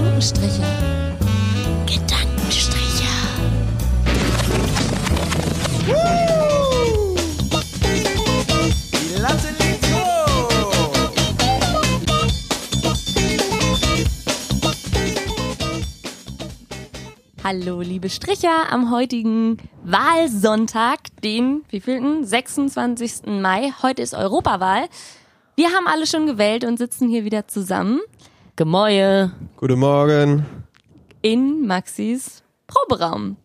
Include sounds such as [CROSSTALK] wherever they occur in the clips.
Gedankenstriche. Gedankenstriche. Die Latte liegt hoch. Hallo, liebe Stricher, am heutigen Wahlsonntag, den wievielten? 26. Mai. Heute ist Europawahl. Wir haben alle schon gewählt und sitzen hier wieder zusammen Gemäue. Guten Morgen. in Maxis Proberaum.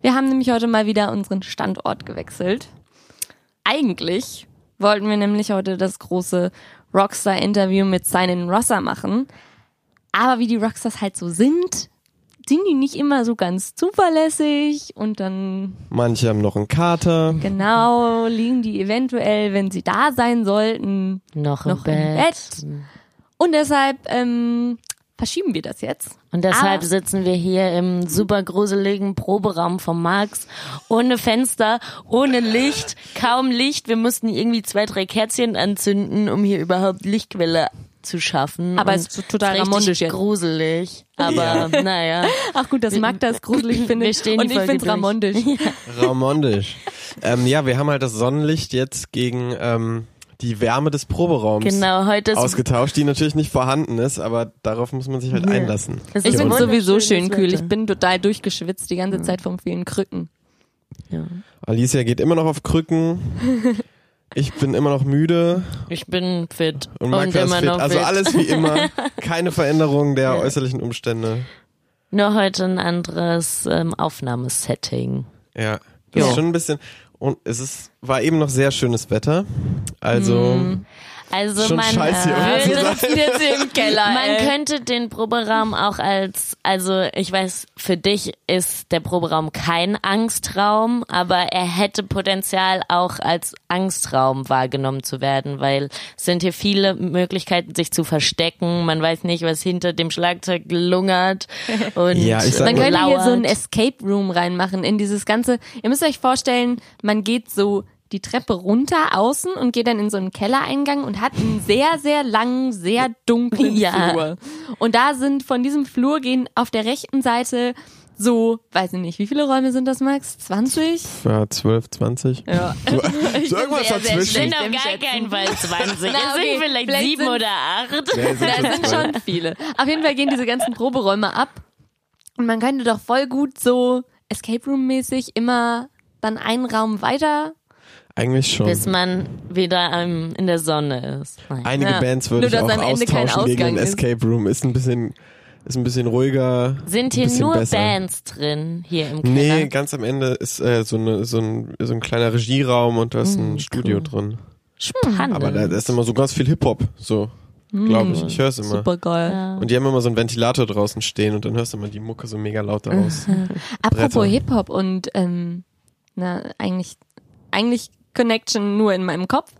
Wir haben nämlich heute mal wieder unseren Standort gewechselt. Eigentlich wollten wir nämlich heute das große Rockstar-Interview mit Simon Rosser machen. Aber wie die Rockstars halt so sind, sind die nicht immer so ganz zuverlässig und dann Manche haben noch einen Kater. genau liegen die eventuell, wenn sie da sein sollten, Noch, noch im, im Bett. Und deshalb ähm, verschieben wir das jetzt. Und deshalb Aber- sitzen wir hier im super gruseligen Proberaum von Max. Ohne Fenster, ohne Licht, kaum Licht. Wir mussten irgendwie zwei, drei Kerzchen anzünden, um hier überhaupt Lichtquelle zu schaffen. Aber es ist total ramondisch jetzt. gruselig. Aber [LAUGHS] naja. Ach gut, dass Magda es gruselig findet wir stehen die und ich find's durch. ramondisch. Ramondisch. ähm, ja, wir haben halt das Sonnenlicht jetzt gegen ähm, die Wärme des Proberaums Genau, heute ist ausgetauscht, die natürlich nicht vorhanden ist, aber darauf muss man sich halt Ja. einlassen. Es Ich ist sowieso schön kühl. Ich bin total durchgeschwitzt die ganze Zeit vom vielen Krücken. Ja. Alicia geht immer noch auf Krücken. Ich bin immer noch müde Ich bin fit und ist immer fit. noch Also fit. alles wie immer. [LAUGHS] Keine Veränderung der äußerlichen Umstände. Nur heute ein anderes ähm, Aufnahmesetting. Ja, das Ja. ist schon ein bisschen. Und es ist, war eben noch sehr schönes Wetter. Also Also Schon man scheiße, äh, zu würde- sein. jetzt hier im Keller. Man könnte den Proberaum auch als, also ich weiß, für dich ist der Proberaum kein Angstraum, aber er hätte Potenzial auch als Angstraum wahrgenommen zu werden, weil es sind hier viele Möglichkeiten, sich zu verstecken. Man weiß nicht, was hinter dem Schlagzeug lungert [LAUGHS] und Ja, ich sag Man könnte hier so ein lauert. Escape Room reinmachen in dieses ganze. Ihr müsst euch vorstellen, man geht so die Treppe runter außen und geht dann in so einen Kellereingang und hat einen sehr, sehr langen, sehr dunklen Ja. Flur. Und da sind von diesem Flur gehen auf der rechten Seite so, weiß ich nicht, wie viele Räume sind das, Max? 20? ja, 12, 20. Ja. So, [LAUGHS] so irgendwas sehr, sehr dazwischen. schlecht. sind auf gar keinen Fall 20. [LAUGHS] Na, es okay, sind vielleicht, vielleicht sieben sind- oder acht. Nee, sind [LAUGHS] Da sind schon viele. Auf jeden Fall gehen diese ganzen Proberäume ab. Und man könnte doch voll gut so Escape Room mäßig immer dann einen Raum weiter. Eigentlich schon. Bis man wieder ähm, in der Sonne ist. Nein. Einige Ja. Bands würde Nur, ich auch am Ende kein austauschen gegen Ausgang den. Escape Room. Ist ein bisschen, ist ein bisschen ruhiger. Sind hier nur besser. Bands drin, hier im Keller? Nee, ganz am Ende ist äh, so, eine, so, ein, so ein kleiner Regieraum und da ist Hm, ein Studio drin. Spannend. Aber da, da ist immer so ganz viel Hip-Hop, so, glaube ich. Ich höre es immer. Super geil. ja. Und die haben immer so einen Ventilator draußen stehen und dann hörst du immer die Mucke so mega laut daraus. [LAUGHS] Apropos. Hip-Hop und ähm, na, eigentlich, eigentlich Connection nur in meinem Kopf.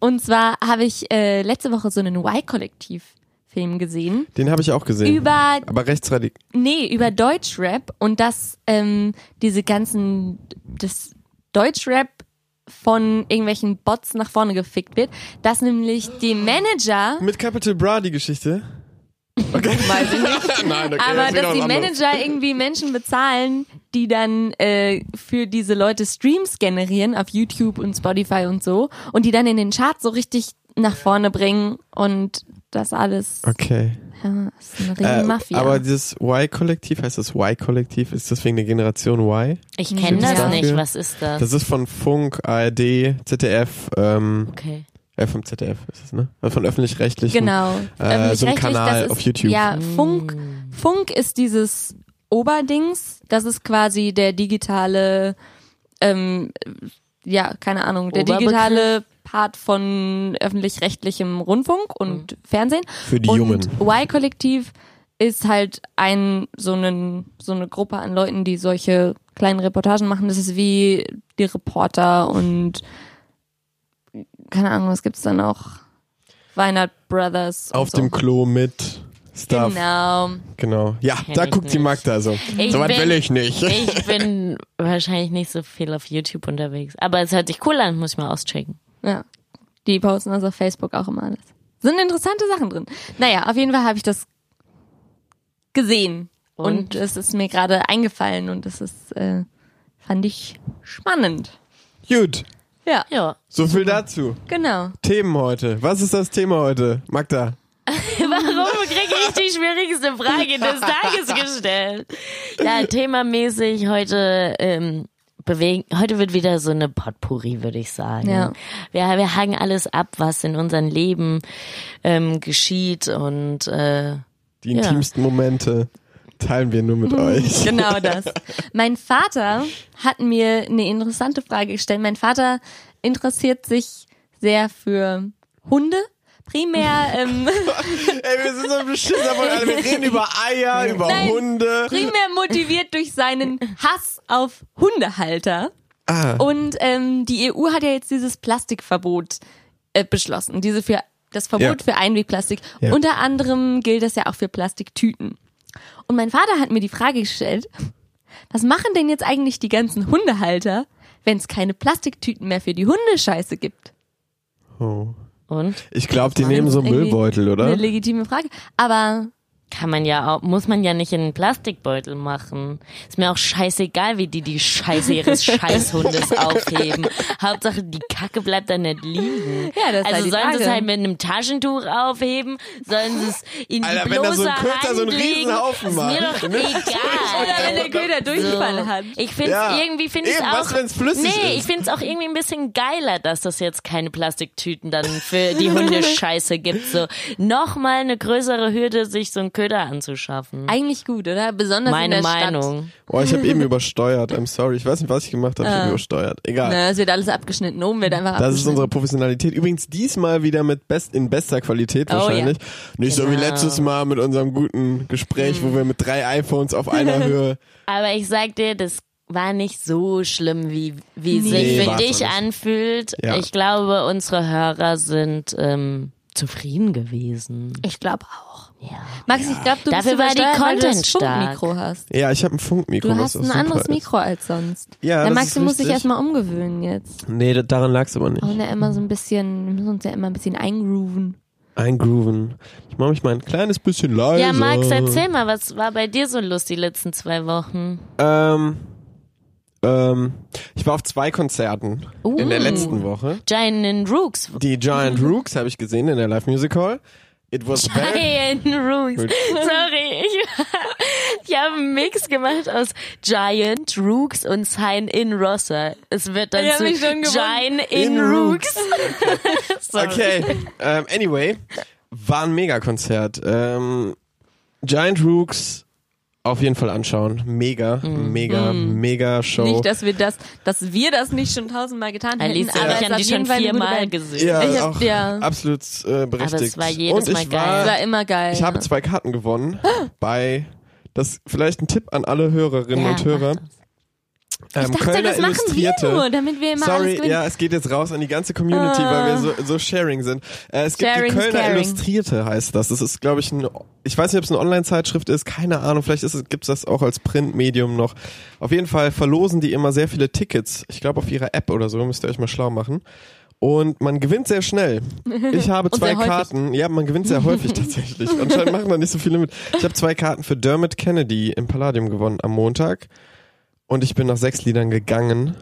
Und zwar habe ich äh, letzte Woche so einen Y-Kollektiv-Film gesehen. Den habe ich auch gesehen. Über aber rechtsradikal. Nee, über Deutschrap und dass ähm, diese ganzen, das Deutschrap von irgendwelchen Bots nach vorne gefickt wird, dass nämlich die Manager, Mit Capital Bra die Geschichte. Okay. [LAUGHS] weiß ich nicht, [LAUGHS] Nein, okay, aber das dass die. Manager irgendwie Menschen bezahlen, die dann äh, für diese Leute Streams generieren auf YouTube und Spotify und so und die dann in den Charts so richtig nach vorne bringen und das alles, Okay. ja, ist eine riesen Äh, Mafia. aber dieses Y-Kollektiv, heißt das Y-Kollektiv? Ist das wegen der Generation Y? Ich kenne Gibt's das dafür? nicht. Was ist das? Das ist von Funk, ARD, ZDF, ähm, okay. äh, vom ZDF ist es, ne? Also von öffentlich-rechtlichen. Genau. Äh, so ein Kanal das ist, auf YouTube. Ja, Funk, Funk ist dieses Oberdings. Das ist quasi der digitale, ähm, ja, keine Ahnung, der Oberbegriff? digitale Part von öffentlich-rechtlichem Rundfunk und Fernsehen. Für die und Jungen. Y-Kollektiv ist halt ein, so, einen, so eine Gruppe an Leuten, die solche kleinen Reportagen machen. Das ist wie die Reporter und keine Ahnung, was gibt's da noch? Weinert Brothers. Auf so. dem Klo mit Stuff. Genau. Genau. Ja, Kenn da guckt die nicht. Magda so. Ich so was bin- will ich nicht. Ich bin wahrscheinlich nicht so viel auf YouTube unterwegs. Aber es hört sich cool an, muss ich mal auschecken. Ja. Die posten das auf Facebook auch immer alles. Sind interessante Sachen drin. Naja, auf jeden Fall habe ich das gesehen. Und, Und? es ist mir gerade eingefallen und das ist, äh, fand ich spannend. Gut, Ja, Ja. so viel dazu. genau. Themen heute. Was ist das Thema heute? Magda. [LAUGHS] Ich die schwierigste Frage des Tages [LAUGHS] gestellt? Ja, themamäßig heute ähm, bewegen. Heute wird wieder so eine Potpourri, würde ich sagen. Ja. Wir, wir haken alles ab, was in unserem Leben ähm, geschieht und äh, Die Ja. intimsten Momente teilen wir nur mit euch. Genau [LAUGHS] das. Mein Vater hat mir eine interessante Frage gestellt. Mein Vater interessiert sich sehr für Hunde. Primär, [LAUGHS] ähm, Ey, wir sind so beschissen alle. Wir reden über Eier, über Nein. Hunde. primär motiviert durch seinen Hass auf Hundehalter. Ah, Und ähm, die EU hat ja jetzt dieses Plastikverbot äh, beschlossen. Diese für das Verbot Ja. für Einwegplastik. Ja. Unter anderem gilt das ja auch für Plastiktüten. Und mein Vater hat mir die Frage gestellt, was machen denn jetzt eigentlich die ganzen Hundehalter, wenn es keine Plastiktüten mehr für die Hundescheiße gibt? oh. Und Ich glaube, die nehmen so irgendwie Müllbeutel, Eine oder? legitime Frage. Aber kann man ja auch, muss man ja nicht in einen Plastikbeutel machen. Ist mir auch scheißegal, wie die die Scheiße ihres [LAUGHS] Scheißhundes aufheben. Hauptsache die Kacke bleibt da nicht liegen. Ja, das ist also halt sollen sie es halt mit einem Taschentuch aufheben, sollen sie es in die Alter, wenn da so bloße ein Köter so einen. Riesenhaufen ist mir macht. doch Ne? egal. oder wenn der Köder Durchfall hat. Ich finde Ja. irgendwie finde ich auch was, Nee, ist? ich finde es auch irgendwie ein bisschen geiler, dass das jetzt keine Plastiktüten dann für die Hundescheiße [LAUGHS] gibt. So nochmal eine größere Hürde, sich so einen Köder anzuschaffen. Eigentlich gut, oder? Besonders in Meine der Stadt. Meinung. Oh, ich habe eben [LAUGHS] übersteuert. I'm sorry. Ich weiß nicht, was ich gemacht habe. Ich habe übersteuert. Egal. Na, es wird alles abgeschnitten. Oben wird einfach Das ist unsere Professionalität. Übrigens diesmal wieder mit best in bester Qualität Oh, wahrscheinlich. Nicht so wie Genau. letztes Mal mit unserem guten Gespräch, wo wir mit drei iPhones auf einer [LAUGHS] Höhe. Aber ich sag dir, das war nicht so schlimm, wie, wie Nee, sich für dich anfühlt. Ja. Ich glaube, unsere Hörer sind ähm, zufrieden gewesen. Ich glaube auch. Ja. Max, ich glaube, du Dafür bist war die übersteuert, weil du das Content. Funkmikro hast. Ja, ich habe ein Funkmikro. Du hast ein super anderes ist. Mikro als sonst. Ja, der das Maxi ist muss sich richtig. erstmal umgewöhnen jetzt. Nee, da- daran lag's aber nicht. Und ja immer so ein bisschen, wir müssen uns ja immer ein bisschen eingrooven. Eingrooven. Ich mache mich mal ein kleines bisschen leiser. Ja, Max, erzähl mal, was war bei dir so los die letzten zwei Wochen? Ähm, ähm, ich war auf zwei Konzerten Uh. in der letzten Woche. Giant Rooks. Die Giant Rooks habe ich gesehen in der Live Music Hall. It was bad. Giant Rooks. Sorry, ich, [LAUGHS] ich habe einen Mix gemacht aus Giant Rooks und Sign in Rossa. Es wird dann Ich zu. Giant in, In Rooks. [LAUGHS] Sorry. Okay. ähm, anyway, war ein Megakonzert. Ähm, Giant Rooks auf jeden Fall anschauen. Mega, mega, mega Show. Nicht, dass wir das, dass wir das nicht schon tausendmal getan hätten, Alice, aber es ich habe die schon viermal gesehen. ja, Ich hab- auch ja. absolut äh, berechtigt. Aber es war jedes Und Mal ich geil. War, Das war immer geil. Ich habe ja. zwei Karten gewonnen [LAUGHS] bei das vielleicht ein Tipp an alle Hörerinnen Ja, und Hörer. Ähm, ich dachte, Kölner das machen wir Illustrierte. nur, damit wir immer Sorry, ja, es geht jetzt raus an die ganze Community, Ah. weil wir so, so sharing sind. Äh, es gibt Sharing die is Kölner. Illustrierte, heißt das. Das ist, glaube ich, ein, ich weiß nicht, ob es eine Online-Zeitschrift ist, keine Ahnung, vielleicht ist es, gibt's das auch als Printmedium noch. Auf jeden Fall verlosen die immer sehr viele Tickets. Ich glaube, auf ihrer App oder so, müsst ihr euch mal schlau machen. Und man gewinnt sehr schnell. Ich habe [LAUGHS] zwei. Karten. Ja, man gewinnt sehr häufig [LAUGHS] tatsächlich. Anscheinend machen da nicht so viele mit. Ich habe zwei Karten für Dermot Kennedy im Palladium gewonnen am Montag. Und ich bin nach sechs Liedern gegangen,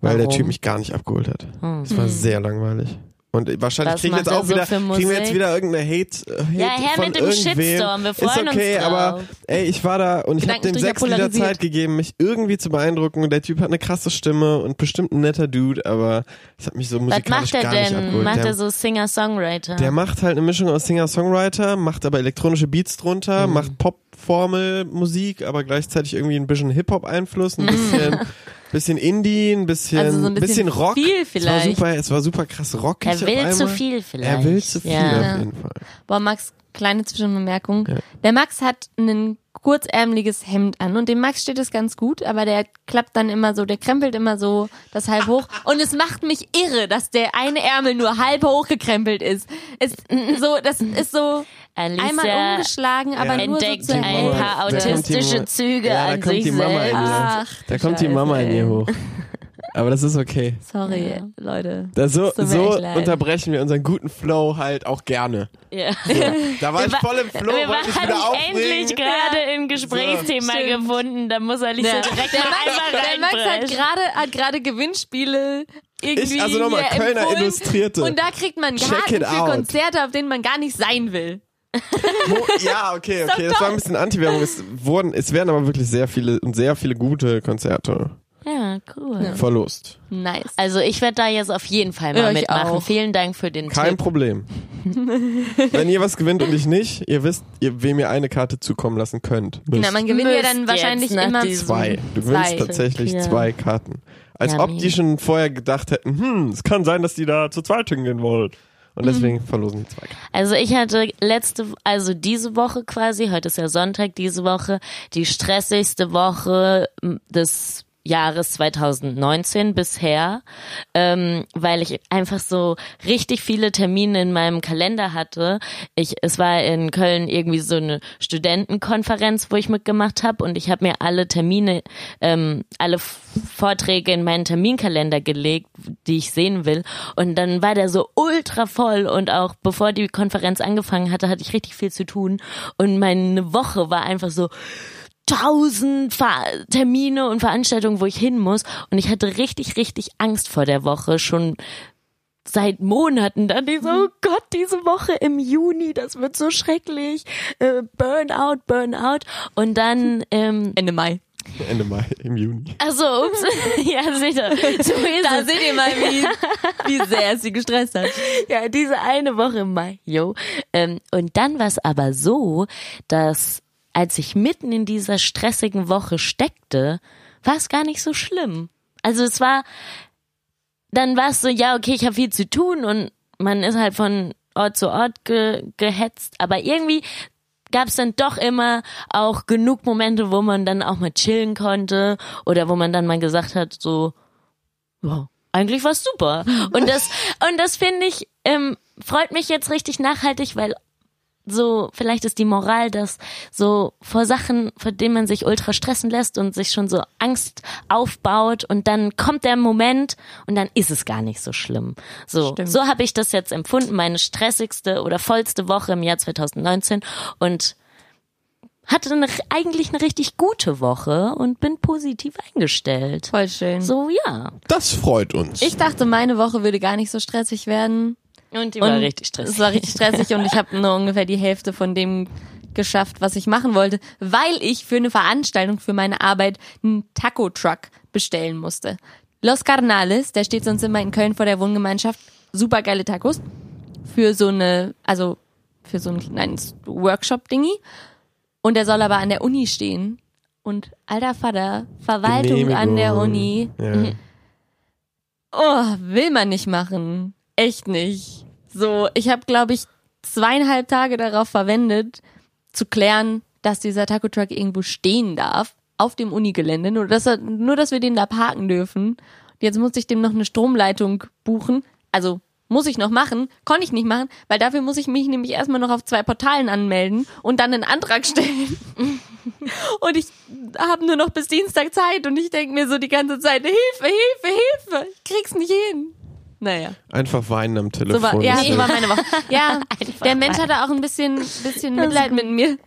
weil der Warum? Typ mich gar nicht abgeholt hat. Hm. Es war sehr langweilig. Und wahrscheinlich Was kriegen wir jetzt macht er auch so wieder, kriegen wir jetzt wieder irgendeine Hate, äh, Hate Ja, her von mit dem irgendwem. Shitstorm, wir freuen Ist okay, aber ey, ich war da und ich habe dem sechs Lieder. Zeit gegeben, mich irgendwie zu beeindrucken. Und der Typ hat eine krasse Stimme und bestimmt ein netter Dude, aber es hat mich so Was musikalisch macht er gar nicht denn? abgeholt. Macht der, er so Singer-Songwriter? der macht halt eine Mischung aus Singer-Songwriter, macht aber elektronische Beats Mhm. drunter, macht Pop-Formel-Musik, aber gleichzeitig irgendwie ein bisschen Hip-Hop-Einfluss, ein bisschen, [LAUGHS] bisschen Indie, ein bisschen, Also so ein bisschen Rock. viel Es war vielleicht. super, es war super krass rockig. er will zu viel vielleicht. Er will zu viel Ja. auf jeden Fall. Boah, Max, kleine Zwischenbemerkung. Ja. Der Max hat ein kurzärmeliges Hemd an und dem Max steht es ganz gut, aber der klappt dann immer so, der krempelt immer so das halb hoch [LAUGHS] und es macht mich irre, dass der eine Ärmel nur halb hochgekrempelt ist. Es, so, das ist so einmal Alicia umgeschlagen, aber nur so entdeckt zur ein paar autistische Züge ja, da an kommt sich die Mama in selbst. Ach, Da kommt die Mama in ihr hoch. Aber das ist okay. Sorry, Ja. Leute. Das so so unterbrechen wir unseren guten Flow halt auch gerne. Ja. Da war ich Wir voll im Flow, wir wieder aufregen. endlich gerade ein Gesprächsthema Stimmt. gefunden. Da muss er nicht Ja. so direkt Der mal Max, einfach der Max hat gerade hat gerade Gewinnspiele irgendwie Ich, also nochmal, Kölner empfohlen. Illustrierte. Und da kriegt man Karten für out. Konzerte, auf denen man gar nicht sein will. [LAUGHS] Mo ja, okay, okay. Das war ein bisschen Anti-Werbung. Es wurden, es werden aber wirklich sehr viele und sehr viele gute Konzerte Ja, cool. verlost. Nice. Also ich werde da jetzt auf jeden Fall mal Ja, mitmachen. auch. Vielen Dank für den Kein Tipp. Problem. [LAUGHS] Wenn ihr was gewinnt und ich nicht, ihr wisst, ihr, wem ihr eine Karte zukommen lassen könnt. Müsst. Na, man gewinnt ja dann wahrscheinlich immer zwei. Du gewinnst tatsächlich Ja. zwei Karten. Als Ja, ob die schon vorher gedacht hätten, hm, es kann sein, dass die da zu zweit hingehen wollen. Und Mhm. deswegen verlosen die zwei. Also ich hatte letzte, also diese Woche quasi, heute ist ja Sonntag, diese Woche, die stressigste Woche des Jahres 2019 bisher, ähm, weil ich einfach so richtig viele Termine in meinem Kalender hatte. Ich, es war in Köln irgendwie so eine Studentenkonferenz, wo ich mitgemacht habe und ich habe mir alle Termine, ähm, alle Vorträge in meinen Terminkalender gelegt, die ich sehen will. Und dann war der so ultra voll und auch bevor die Konferenz angefangen hatte, hatte ich richtig viel zu tun und meine Woche war einfach so tausend Ver Termine und Veranstaltungen, wo ich hin muss. Und ich hatte richtig, richtig Angst vor der Woche schon seit Monaten. Dann ich so, oh Gott, diese Woche im Juni, das wird so schrecklich. Äh, Burnout, Burnout. Und dann, ähm, Ende Mai. Ende Mai, im Juni. also, ups, [LAUGHS] ja, seht ihr, so ist Da es. seht ihr mal, wie, wie sehr es sie gestresst hat. Ja, diese eine Woche im Mai, jo. Ähm, und dann war es aber so, dass als ich mitten in dieser stressigen Woche steckte, war es gar nicht so schlimm. Also es war, dann war es so, ja, okay, ich habe viel zu tun und man ist halt von Ort zu Ort ge gehetzt, aber irgendwie gab es dann doch immer auch genug Momente, wo man dann auch mal chillen konnte oder wo man dann mal gesagt hat, so, ja, eigentlich war's super. [LAUGHS] Und das, und das finde ich, ähm, freut mich jetzt richtig nachhaltig, weil so, vielleicht ist die Moral, dass so vor Sachen, vor denen man sich ultra stressen lässt und sich schon so Angst aufbaut und dann kommt der Moment und dann ist es gar nicht so schlimm. So, Stimmt. so habe ich das jetzt empfunden, meine stressigste oder vollste Woche im Jahr 2019 und hatte eine, eigentlich eine richtig gute Woche und bin positiv eingestellt. Voll schön. So, ja. Das freut uns. Ich dachte, meine Woche würde gar nicht so stressig werden. Und die Und war richtig stressig. Es war richtig stressig und ich habe [LAUGHS] nur ungefähr die Hälfte von dem geschafft, was ich machen wollte, weil ich für eine Veranstaltung für meine Arbeit einen Taco-Truck bestellen musste. Los Carnales, der steht sonst immer in Köln vor der Wohngemeinschaft, super geile Tacos für so eine, also für so ein kleines Workshop-Dingi. Und der soll aber an der Uni stehen. Und alter Vater, Verwaltung an der Uni, Ja. [LAUGHS] Oh, will man nicht machen. Echt nicht. So, ich habe, glaube ich, zweieinhalb Tage darauf verwendet, zu klären, dass dieser Taco Truck irgendwo stehen darf auf dem Unigelände, nur dass, er, nur dass wir den da parken dürfen. Jetzt musste ich dem noch eine Stromleitung buchen. Also muss ich noch machen, konnte ich nicht machen, weil dafür muss ich mich nämlich erstmal noch auf zwei Portalen anmelden und dann einen Antrag stellen. [LAUGHS] Und ich habe nur noch bis Dienstag Zeit und ich denke mir so die ganze Zeit, Hilfe, Hilfe, Hilfe, ich krieg's nicht hin. Naja, Einfach weinen am Telefon. so war, ja, so war meine Woche. Ja, [LAUGHS] Einfach der Mensch hatte auch ein bisschen, bisschen Mitleid mit mir.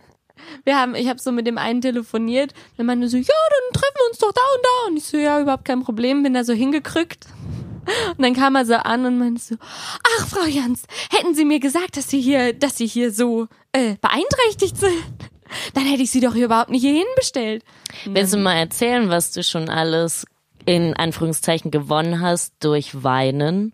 Wir haben, ich habe so mit dem einen telefoniert, der meinte so, ja, dann treffen wir uns doch da und da. Und ich so, ja, überhaupt kein Problem, bin da so hingekrückt. Und dann kam er so an und meinte so, ach, Frau Jans, hätten Sie mir gesagt, dass Sie hier, dass Sie hier so äh, beeinträchtigt sind, dann hätte ich Sie doch hier überhaupt nicht hierhin bestellt. Willst du mal erzählen, was du schon alles in Anführungszeichen gewonnen hast durch Weinen?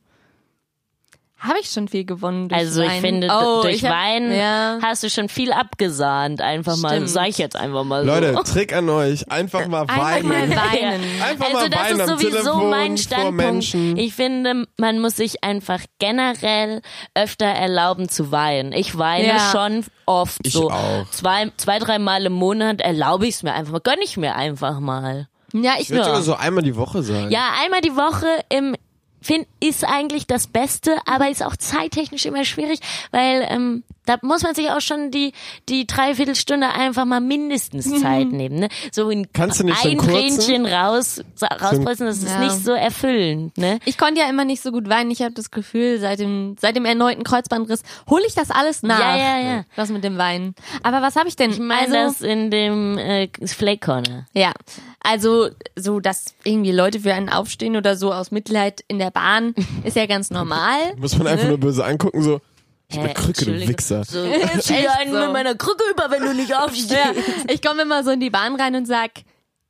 Habe ich schon viel gewonnen durch Also ich Weinen. finde, oh, durch ich hab, Weinen Ja. hast du schon viel abgesahnt. Einfach mal, Stimmt. sag ich jetzt einfach mal so. Leute, Trick an euch. Einfach mal Einfach weinen. mal weinen. [LAUGHS] Einfach also mal das weinen ist sowieso Telefon mein Standpunkt. Ich finde, man muss sich einfach generell öfter erlauben zu weinen. Ich weine Ja. schon oft Ich so auch. zwei, zwei, drei Mal im Monat erlaube ich es mir einfach mal, gönn ich mir einfach mal. Ja, ich Ich würde sogar so einmal die Woche sein. Ja, einmal die Woche im Find, ist eigentlich das Beste, aber ist auch zeittechnisch immer schwierig, weil ähm, Da muss man sich auch schon die, die Dreiviertelstunde einfach mal mindestens Zeit nehmen. Ne? So ein, Kannst du nicht so ein kurzen- Tränchen raus, rauspressen, das ist Ja. nicht so erfüllend. Ne? Ich konnte ja immer nicht so gut weinen. Ich habe das Gefühl, seit dem, seit dem erneuten Kreuzbandriss hole ich das alles nach. Ja, ja, ja. Das mit dem Weinen. Aber was habe ich denn? Ich meine das in dem äh, Flake Corner. Ja, also so, dass irgendwie Leute für einen aufstehen oder so aus Mitleid in der Bahn, [LAUGHS] ist ja ganz normal. Muss man einfach nur böse angucken, so, ich bin Krücke, du. Wichser. So, [LAUGHS] zieh einen so. mit meiner Krücke über, wenn du nicht [LAUGHS] aufstehst. Ja, ich komme immer so in die Bahn rein und sag,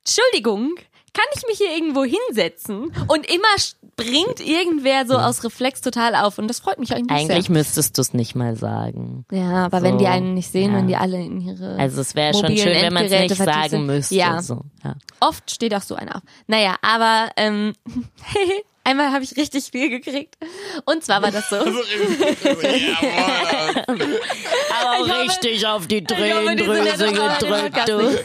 Entschuldigung, kann ich mich hier irgendwo hinsetzen? Und immer springt irgendwer so aus Reflex total auf und das freut mich eigentlich, Eigentlich sehr. müsstest du es nicht mal sagen. Ja, aber wenn die So, einen nicht sehen, ja. wenn die alle in ihre Also es wäre schon schön, wenn man es nicht sagen sind. müsste. Ja, So, ja. oft steht auch so einer auf. Naja, aber ähm, [LAUGHS] einmal habe ich richtig viel gekriegt. Und zwar war das so. [LAUGHS] Aber hoffe- richtig auf die ja Tränendrüse gedrückt, du.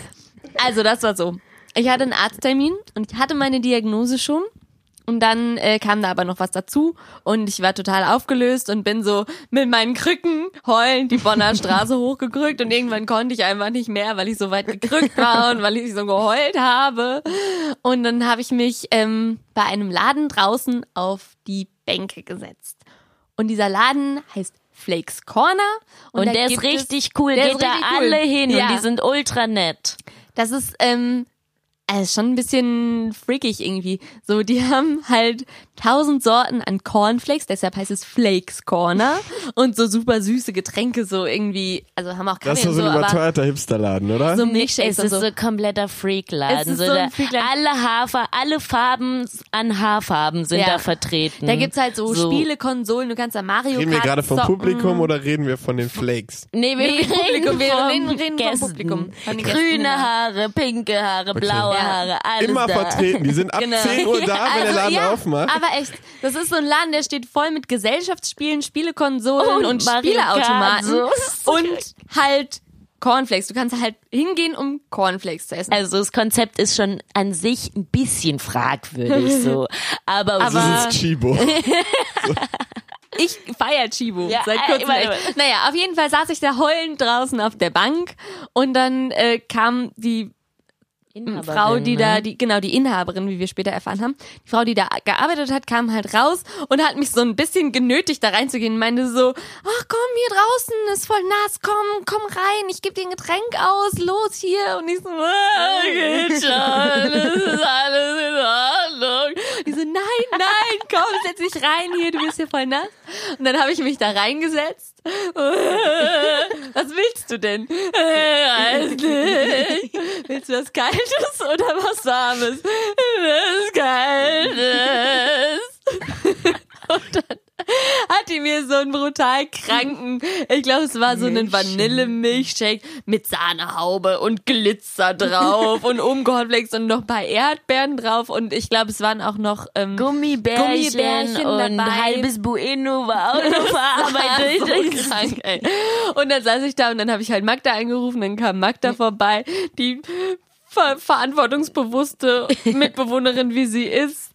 Also das war so. Ich hatte einen Arzttermin und ich hatte meine Diagnose schon. Und dann äh, kam da aber noch was dazu und ich war total aufgelöst und bin so mit meinen Krücken heulend die Bonner [LAUGHS] Straße hochgekrückt und irgendwann konnte ich einfach nicht mehr, weil ich so weit gekrückt war und weil ich so geheult habe. Und dann habe ich mich ähm, bei einem Laden draußen auf die Bänke gesetzt. Und dieser Laden heißt Flakes Corner. Und da der ist richtig cool, der geht ist da richtig cool. alle hin Ja. und die sind ultra nett. Das ist ähm, also schon ein bisschen freakig irgendwie. So, die [LAUGHS] haben halt tausend Sorten an Cornflakes, deshalb heißt es Flakes Corner und so super süße Getränke so irgendwie, also haben auch Kaffee Das ist so so, ein überteuerter Hipsterladen, oder? so Es Milchshakes und ist so. so kompletter Es Freakladen. ist So so ein Freakladen. alle Hafer, alle Farben an Haarfarben sind Ja. da vertreten. Da gibt's halt so, Spiele, Konsolen, du kannst da Mario Reden wir gerade vom zocken. Publikum oder reden wir von den Flakes? Nee, wir Nee, Publikum, wir vom reden- reden vom Gästen. Publikum, von den Gästen, Grüne genau. Haare, pinke Haare, blaue Ja. Haare, alles Immer da. vertreten. Die sind ab Genau. 10 Uhr da, wenn der Also, Laden ja, aufmacht. Aber echt, das ist so ein Laden, der steht voll mit Gesellschaftsspielen, Spielekonsolen Und und, Spieleautomaten so. und halt Cornflakes. Du kannst halt hingehen, um Cornflakes zu essen. Also das Konzept ist schon an sich ein bisschen fragwürdig [LAUGHS] so, aber, Aber- ist Chibo. [LAUGHS] Ich feier Chibo Ja, seit kurzem. echt. warte. Naja, auf jeden Fall saß ich da heulend draußen auf der Bank und dann äh, kam die Frau, die da, ne? die, genau, die Inhaberin, wie wir später erfahren haben, die Frau, die da gearbeitet hat, kam halt raus und hat mich so ein bisschen genötigt, da reinzugehen meinte so, ach komm, hier draußen ist voll nass, komm, komm rein, ich gebe dir ein Getränk aus, los hier. Und ich so, ah, geht schon, das ist alles in Ordnung. Die so, nein, nein, komm, setz dich rein hier, du bist hier voll nass. Und dann habe ich mich da reingesetzt. Was willst du denn? Willst du was Kaltes oder was Warmes? Was Kaltes. Und dann [LAUGHS] hat die mir so einen brutal kranken, ich glaube, es war so ein Vanillemilchshake mit Sahnehaube und Glitzer drauf [LAUGHS] und Cornflakes und noch ein paar Erdbeeren drauf und ich glaube, es waren auch noch ähm, Gummibärchen, Gummibärchen und dabei. halbes Bueno war [LAUGHS] auch noch verarbeitet. so krank, ey. Und dann saß ich da und dann habe ich halt Magda angerufen, dann kam Magda vorbei, die ver verantwortungsbewusste Mitbewohnerin, wie sie ist,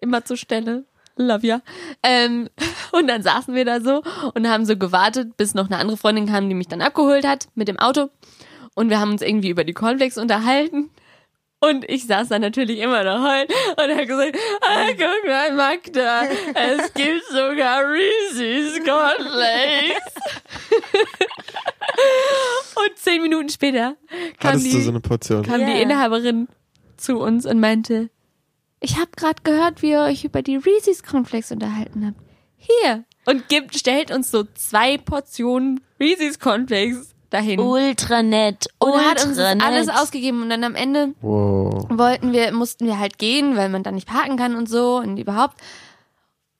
immer zur Stelle. Love ya. Ähm, [LAUGHS] und dann saßen wir da so und haben so gewartet, bis noch eine andere Freundin kam, die mich dann abgeholt hat mit dem Auto. Und wir haben uns irgendwie über die Cornflakes unterhalten. Und ich saß da natürlich immer noch heul und er hat gesagt, ah, guck mal, Magda, es gibt sogar Reese's Cornflakes. [LAUGHS] und zehn Minuten später kam, Hattest so die, eine Portion? kam die Ja. Inhaberin zu uns und meinte, ich habe gerade gehört, wie ihr euch über die Reese's Cornflakes unterhalten habt. Hier. Und gibt, stellt uns so zwei Portionen Reese's Cornflakes dahin. Ultra nett, und ultra hat uns alles ausgegeben und dann am Ende Wow. wollten wir, mussten wir halt gehen, weil man da nicht parken kann und so und überhaupt.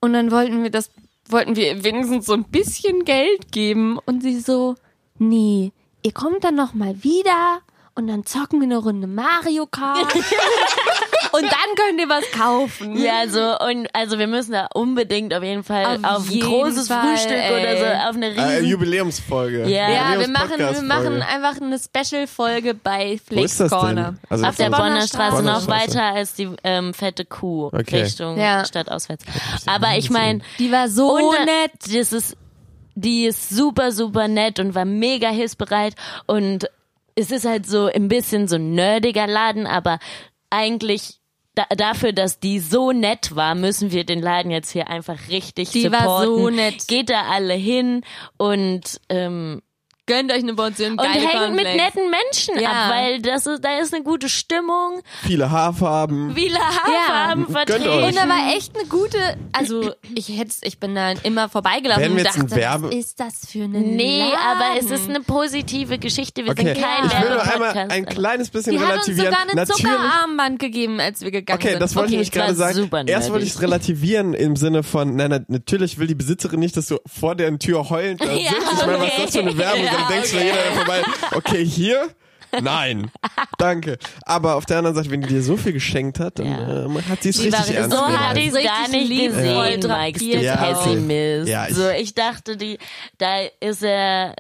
Und dann wollten wir das, wollten wir wenigstens so ein bisschen Geld geben und sie so, nee, ihr kommt dann noch mal wieder und dann zocken wir eine Runde Mario Kart [LAUGHS] [LAUGHS] und dann könnt ihr was kaufen. Ja, so und also wir müssen da unbedingt auf jeden Fall Auf auf, ein großes Fall, Frühstück ey. oder so, auf eine Äh, riesen Jubiläumsfolge. Ja. Ja, wir machen, wir machen einfach eine Special-Folge bei Flakes das Corner. Also auf der Bonner Straße noch Bonner Straße. weiter als die ähm, fette Kuh Okay. Richtung Ja. Stadt auswärts. Aber ich meine, Die war so und nett. das ist die ist super, super nett und war mega hilfsbereit und es ist halt so ein bisschen so ein nerdiger Laden, aber eigentlich da, dafür, dass die so nett war, müssen wir den Laden jetzt hier einfach richtig Die supporten. war so nett. Geht da alle hin und ähm, Gönnt euch eine Portion und geile hängt mit netten Menschen Ja. ab, weil das ist, da ist eine gute Stimmung, Viele Haarfarben. viele Haarfarben Gönnt vertreten. euch. Und da war echt eine gute, also ich hätte, ich bin da immer vorbeigelaufen und jetzt ein dachte, Werbe- was ist das für eine Nee, Laden? aber es ist eine positive Geschichte. Wir Okay, sind kein ich will nur einmal ein aber- kleines bisschen Die hat uns relativieren. sogar ein Natürlich. Zuckerarmband gegeben, als wir gegangen Okay, sind. das wollte Okay, ich war gerade sagen. Erst wollte ich es relativieren im Sinne von, nein, nein, natürlich will die Besitzerin nicht, dass du vor deren Tür heulend da [LAUGHS] Ja, sitzt. Ich meine, was ist das für eine okay. Werbung? Ja, Dann denkst du, okay. jeder der vorbei, okay, hier? Nein. Danke. Aber auf der anderen Seite, wenn die dir so viel geschenkt hat, dann Ja. ähm, hat sie es richtig war ernst So Ja. hatte gemeint. ich es gar nicht gesehen, Mike, du drapiert auch. Pessimist. Ja, ich- so, ich dachte, die, da ist er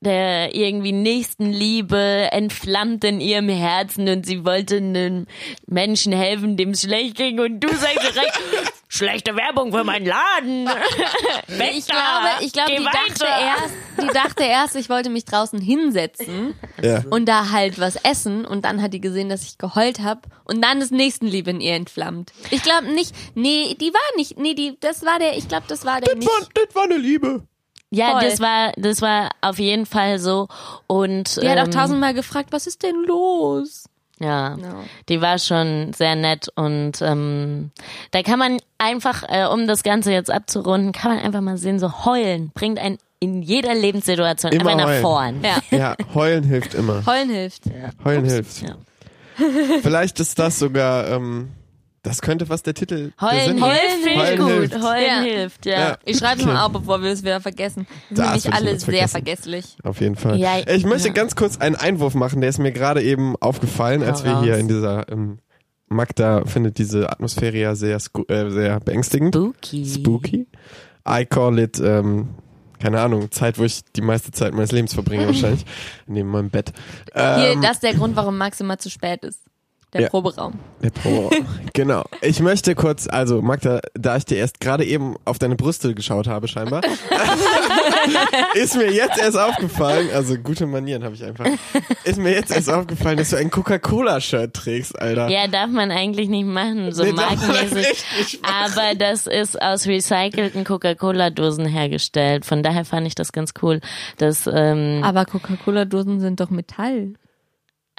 der irgendwie Nächstenliebe entflammt in ihrem Herzen und sie wollte einem Menschen helfen, dem es schlecht ging und du sagst direkt, [LAUGHS] schlechte Werbung für meinen Laden. [LAUGHS] Weg Ich da, glaube, ich glaube, die dachte erst, die dachte erst, ich wollte mich draußen hinsetzen Ja. und da halt was essen und dann hat die gesehen, dass ich geheult habe und dann ist Nächstenliebe in ihr entflammt. Ich glaube nicht, nee, die war nicht, nee, die, das war der, ich glaube, das war der Das nicht. war, das war eine Liebe. Ja, Voll. das war, das war auf jeden Fall so und Die hat auch ähm, tausendmal gefragt, was ist denn los? Ja, No. die war schon sehr nett und ähm, da kann man einfach, äh, um das Ganze jetzt abzurunden, kann man einfach mal sehen, so heulen bringt einen in jeder Lebenssituation Immer einfach nach heulen. vorn. Ja, Ja, heulen hilft immer. heulen hilft. Heulen hilft. Ja. Vielleicht ist das sogar, ähm, das könnte was der Titel der Heulen Sendung- hilft, ich Heulen gut. hilft. Heulen Ja. hilft, ja. Ja. Ich schreibe Okay. mal auf, bevor wir es wieder vergessen. Wir sind Das will ich alle sehr vergesslich. Auf jeden Fall. Ja, ich möchte ja. ganz kurz einen Einwurf machen, der ist mir gerade eben aufgefallen, als wir hier in dieser ähm, Magda findet diese Atmosphäre ja sehr, äh, sehr beängstigend. Spooky. Spooky. I call it, ähm, keine Ahnung, Zeit, wo ich die meiste Zeit meines Lebens verbringe [LAUGHS] wahrscheinlich. Neben meinem Bett. Hier, Ähm, das ist der Grund, warum Max immer zu spät ist. Der Ja. Proberaum. Der Pro. [LAUGHS] genau. Ich möchte kurz, also Magda, da ich dir erst gerade eben auf deine Brüste geschaut habe, scheinbar, [LAUGHS] ist mir jetzt erst aufgefallen, also gute Manieren habe ich einfach, ist mir jetzt erst aufgefallen, dass du ein Coca-Cola-Shirt trägst, Alter. Ja, darf man eigentlich nicht machen, so Nee, markenmäßig. Aber das ist aus recycelten Coca-Cola-Dosen hergestellt. Von daher fand ich das ganz cool. Das, ähm, Aber Coca-Cola-Dosen sind doch Metall.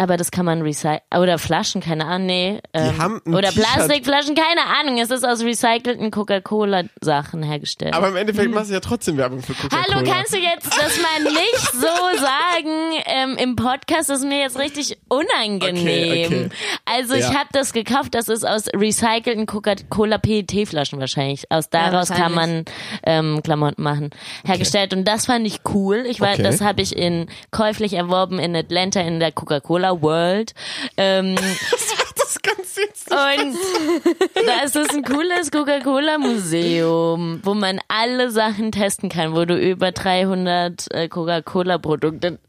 Aber das kann man recyceln. Oder Flaschen, keine Ahnung. Nee. Ähm, haben ein oder. Plastikflaschen, keine Ahnung. Es ist aus recycelten Coca-Cola-Sachen hergestellt. Aber im Endeffekt machst du ja trotzdem Werbung für Coca-Cola. Hallo, kannst du jetzt das mal nicht so [LAUGHS] sagen ähm, im Podcast? Das ist mir jetzt richtig unangenehm. Okay, okay. Also ich Ja. habe das gekauft. Das ist aus recycelten Coca-Cola PET-Flaschen wahrscheinlich. Aus daraus kann man ähm, Klamotten machen. Hergestellt. Und das fand ich cool. Ich war, Okay. das habe ich in käuflich erworben in Atlanta in der Coca-Cola World. Ähm, [LAUGHS] das ganz jetzt. und das ist ein cooles Coca-Cola-Museum, wo man alle Sachen testen kann, wo du über 300 äh, Coca-Cola-Produkte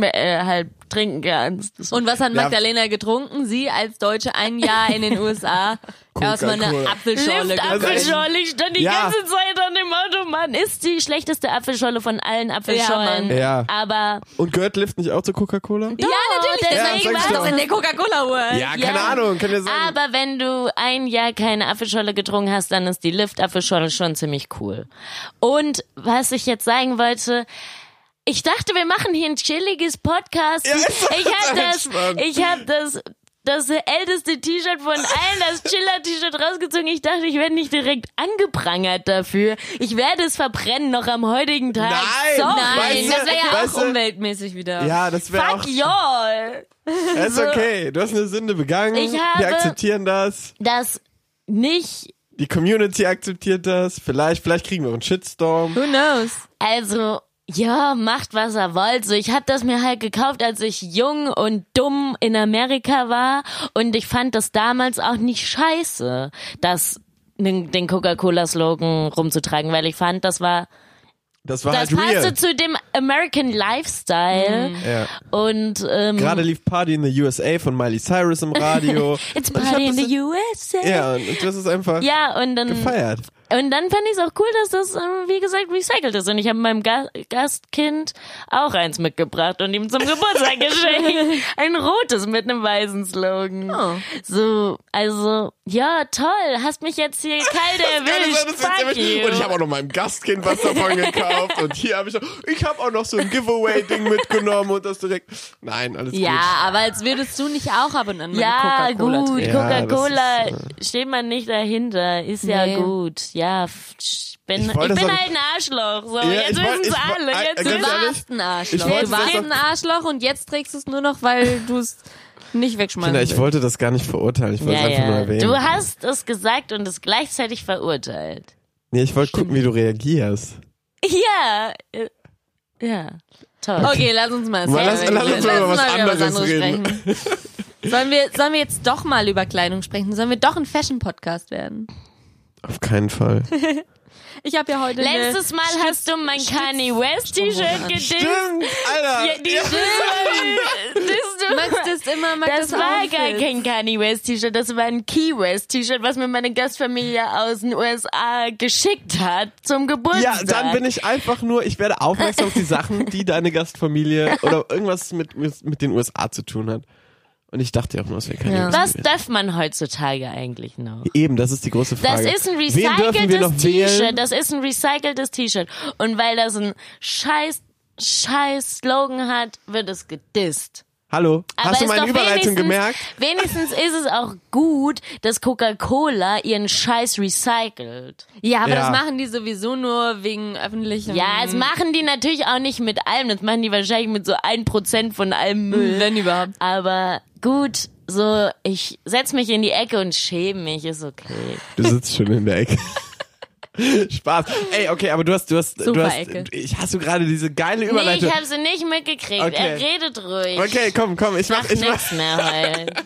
äh, halt trinken kannst. Und was hat. Magdalena getrunken? Sie als Deutsche ein Jahr in den USA [LAUGHS] erstmal eine gegessen. Apfelscholle, ich stand die Ja. ganze Zeit an dem Automann. Ist die schlechteste Apfelscholle von allen Apfelschollen. Ja, Mann. Ja. Aber Und gehört Lift nicht auch zu Coca-Cola? Ja, natürlich. deswegen Ja, sag war ich es doch. in der Coca-Cola World. Ja, keine Ja. Ahnung, kann ja sein. Aber wenn du ein Jahr keine Apfelscholle getrunken hast, dann ist die Lift-Apfelscholle schon ziemlich cool. Und was ich jetzt sagen wollte, ich dachte, wir machen hier ein chilliges Podcast. Ja, ich habe das, ich habe das, das älteste T-Shirt von allen, das Chiller-T-Shirt rausgezogen. Ich dachte, ich werde nicht direkt angeprangert dafür. Ich werde es verbrennen noch am heutigen Tag. Nein, Sorry. Nein, das wäre ja weißt auch du- umweltmäßig wieder. ja, das wäre auch. Fuck y'all. Das ist okay. Du hast eine Sünde begangen. Ich Wir habe- akzeptieren das. Das nicht Die Community akzeptiert das. Vielleicht, vielleicht kriegen wir einen Shitstorm. Who knows? Also, ja, macht was er wollt. So, ich habe das mir halt gekauft, als ich jung und dumm in Amerika war und ich fand das damals auch nicht scheiße, das den, Coca-Cola-Slogan rumzutragen, weil ich fand, das war, Das war das halt passte real. zu dem American Lifestyle Ja. und ähm, Gerade lief Party in the USA von Miley Cyrus im Radio. [LAUGHS] It's hab party in das- the USA. Ja, und du hast es einfach Ja, und dann gefeiert. Und dann fand ich es auch cool, dass das, äh, wie gesagt, recycelt ist. Und ich habe meinem Ga Gastkind auch eins mitgebracht und ihm zum Geburtstag [LAUGHS] geschenkt. Ein rotes mit einem weißen Slogan. Oh. So, also, ja, toll. Hast mich jetzt hier [LAUGHS] kalt erwischt. Fuck you. Und ich habe auch noch meinem Gastkind was davon gekauft. Und hier habe ich auch, ich habe auch noch so ein Giveaway-Ding mitgenommen und das direkt. Nein, alles Ja, gut. aber als würdest du nicht auch ab und an Ja, Coca-Cola gut. trinken. Ja, Coca-Cola das steht man nicht dahinter. Ist ja Nee. gut. Ja, f- ich bin, Ich ich bin halt ein Arschloch. So, Ja, jetzt wollt- wissen es ich woll- alle. äh, Jetzt Du warst ein Arschloch. Du warst ein Arschloch und jetzt trägst du es nur noch, weil du es nicht wegschmeißen Kinder, ich wollte das gar nicht verurteilen. Ich wollte ja, es einfach nur ja. erwähnen. Du hast es gesagt und es gleichzeitig verurteilt. nee, ich wollte gucken, wie du reagierst. Ja. äh, Ja. Toll. Okay, lass uns mal, Mal lass- lass uns mal über was über anderes reden. sprechen. [LAUGHS] Sollen wir, sollen wir jetzt doch mal über Kleidung sprechen? Sollen wir doch ein Fashion-Podcast werden? Auf keinen Fall. [LAUGHS] Ich habe ja heute Letztes eine Mal hast du mein Kanye West T-Shirt gedisst. Stimmt, Alter. Ja, die disst du. Max das immer, Max Das war gar kein Kanye West T-Shirt, das war ein Key West T-Shirt, was mir meine Gastfamilie aus den USA geschickt hat zum Geburtstag. Ja, dann bin ich einfach nur, ich werde aufmerksam auf die Sachen, die deine Gastfamilie oder irgendwas mit, mit, mit den USA zu tun hat. Und ich dachte ja auch nur, es wäre keine Ja. Was darf man heutzutage eigentlich noch? Eben, das ist die große Das Frage. ist ein Wen dürfen wir noch recyceltes wählen? T-Shirt. Das ist ein recyceltes T-Shirt. Und weil das ein scheiß, scheiß Slogan hat, wird es gedisst. Hallo, Aber hast du meine doch Überleitung wenigstens- gemerkt? Wenigstens ist es auch gut, dass Coca-Cola ihren Scheiß recycelt. Ja, aber Ja. das machen die sowieso nur wegen öffentlichem... Ja, es machen die natürlich auch nicht mit allem. Das machen die wahrscheinlich mit so ein Prozent von allem Müll. Wenn überhaupt. Aber gut, so, ich setz mich in die Ecke und schäme mich, ist okay. Du sitzt schon in der Ecke. [LAUGHS] [LAUGHS] Spaß. Ey, okay, aber du hast, du hast, du Super hast, Ecke. ich hast du gerade diese geile Nee, Überleitung. ich hab sie nicht mitgekriegt. Okay. Er redet ruhig. okay, komm, komm, ich mach, Macht ich mach. mehr heute. [LAUGHS]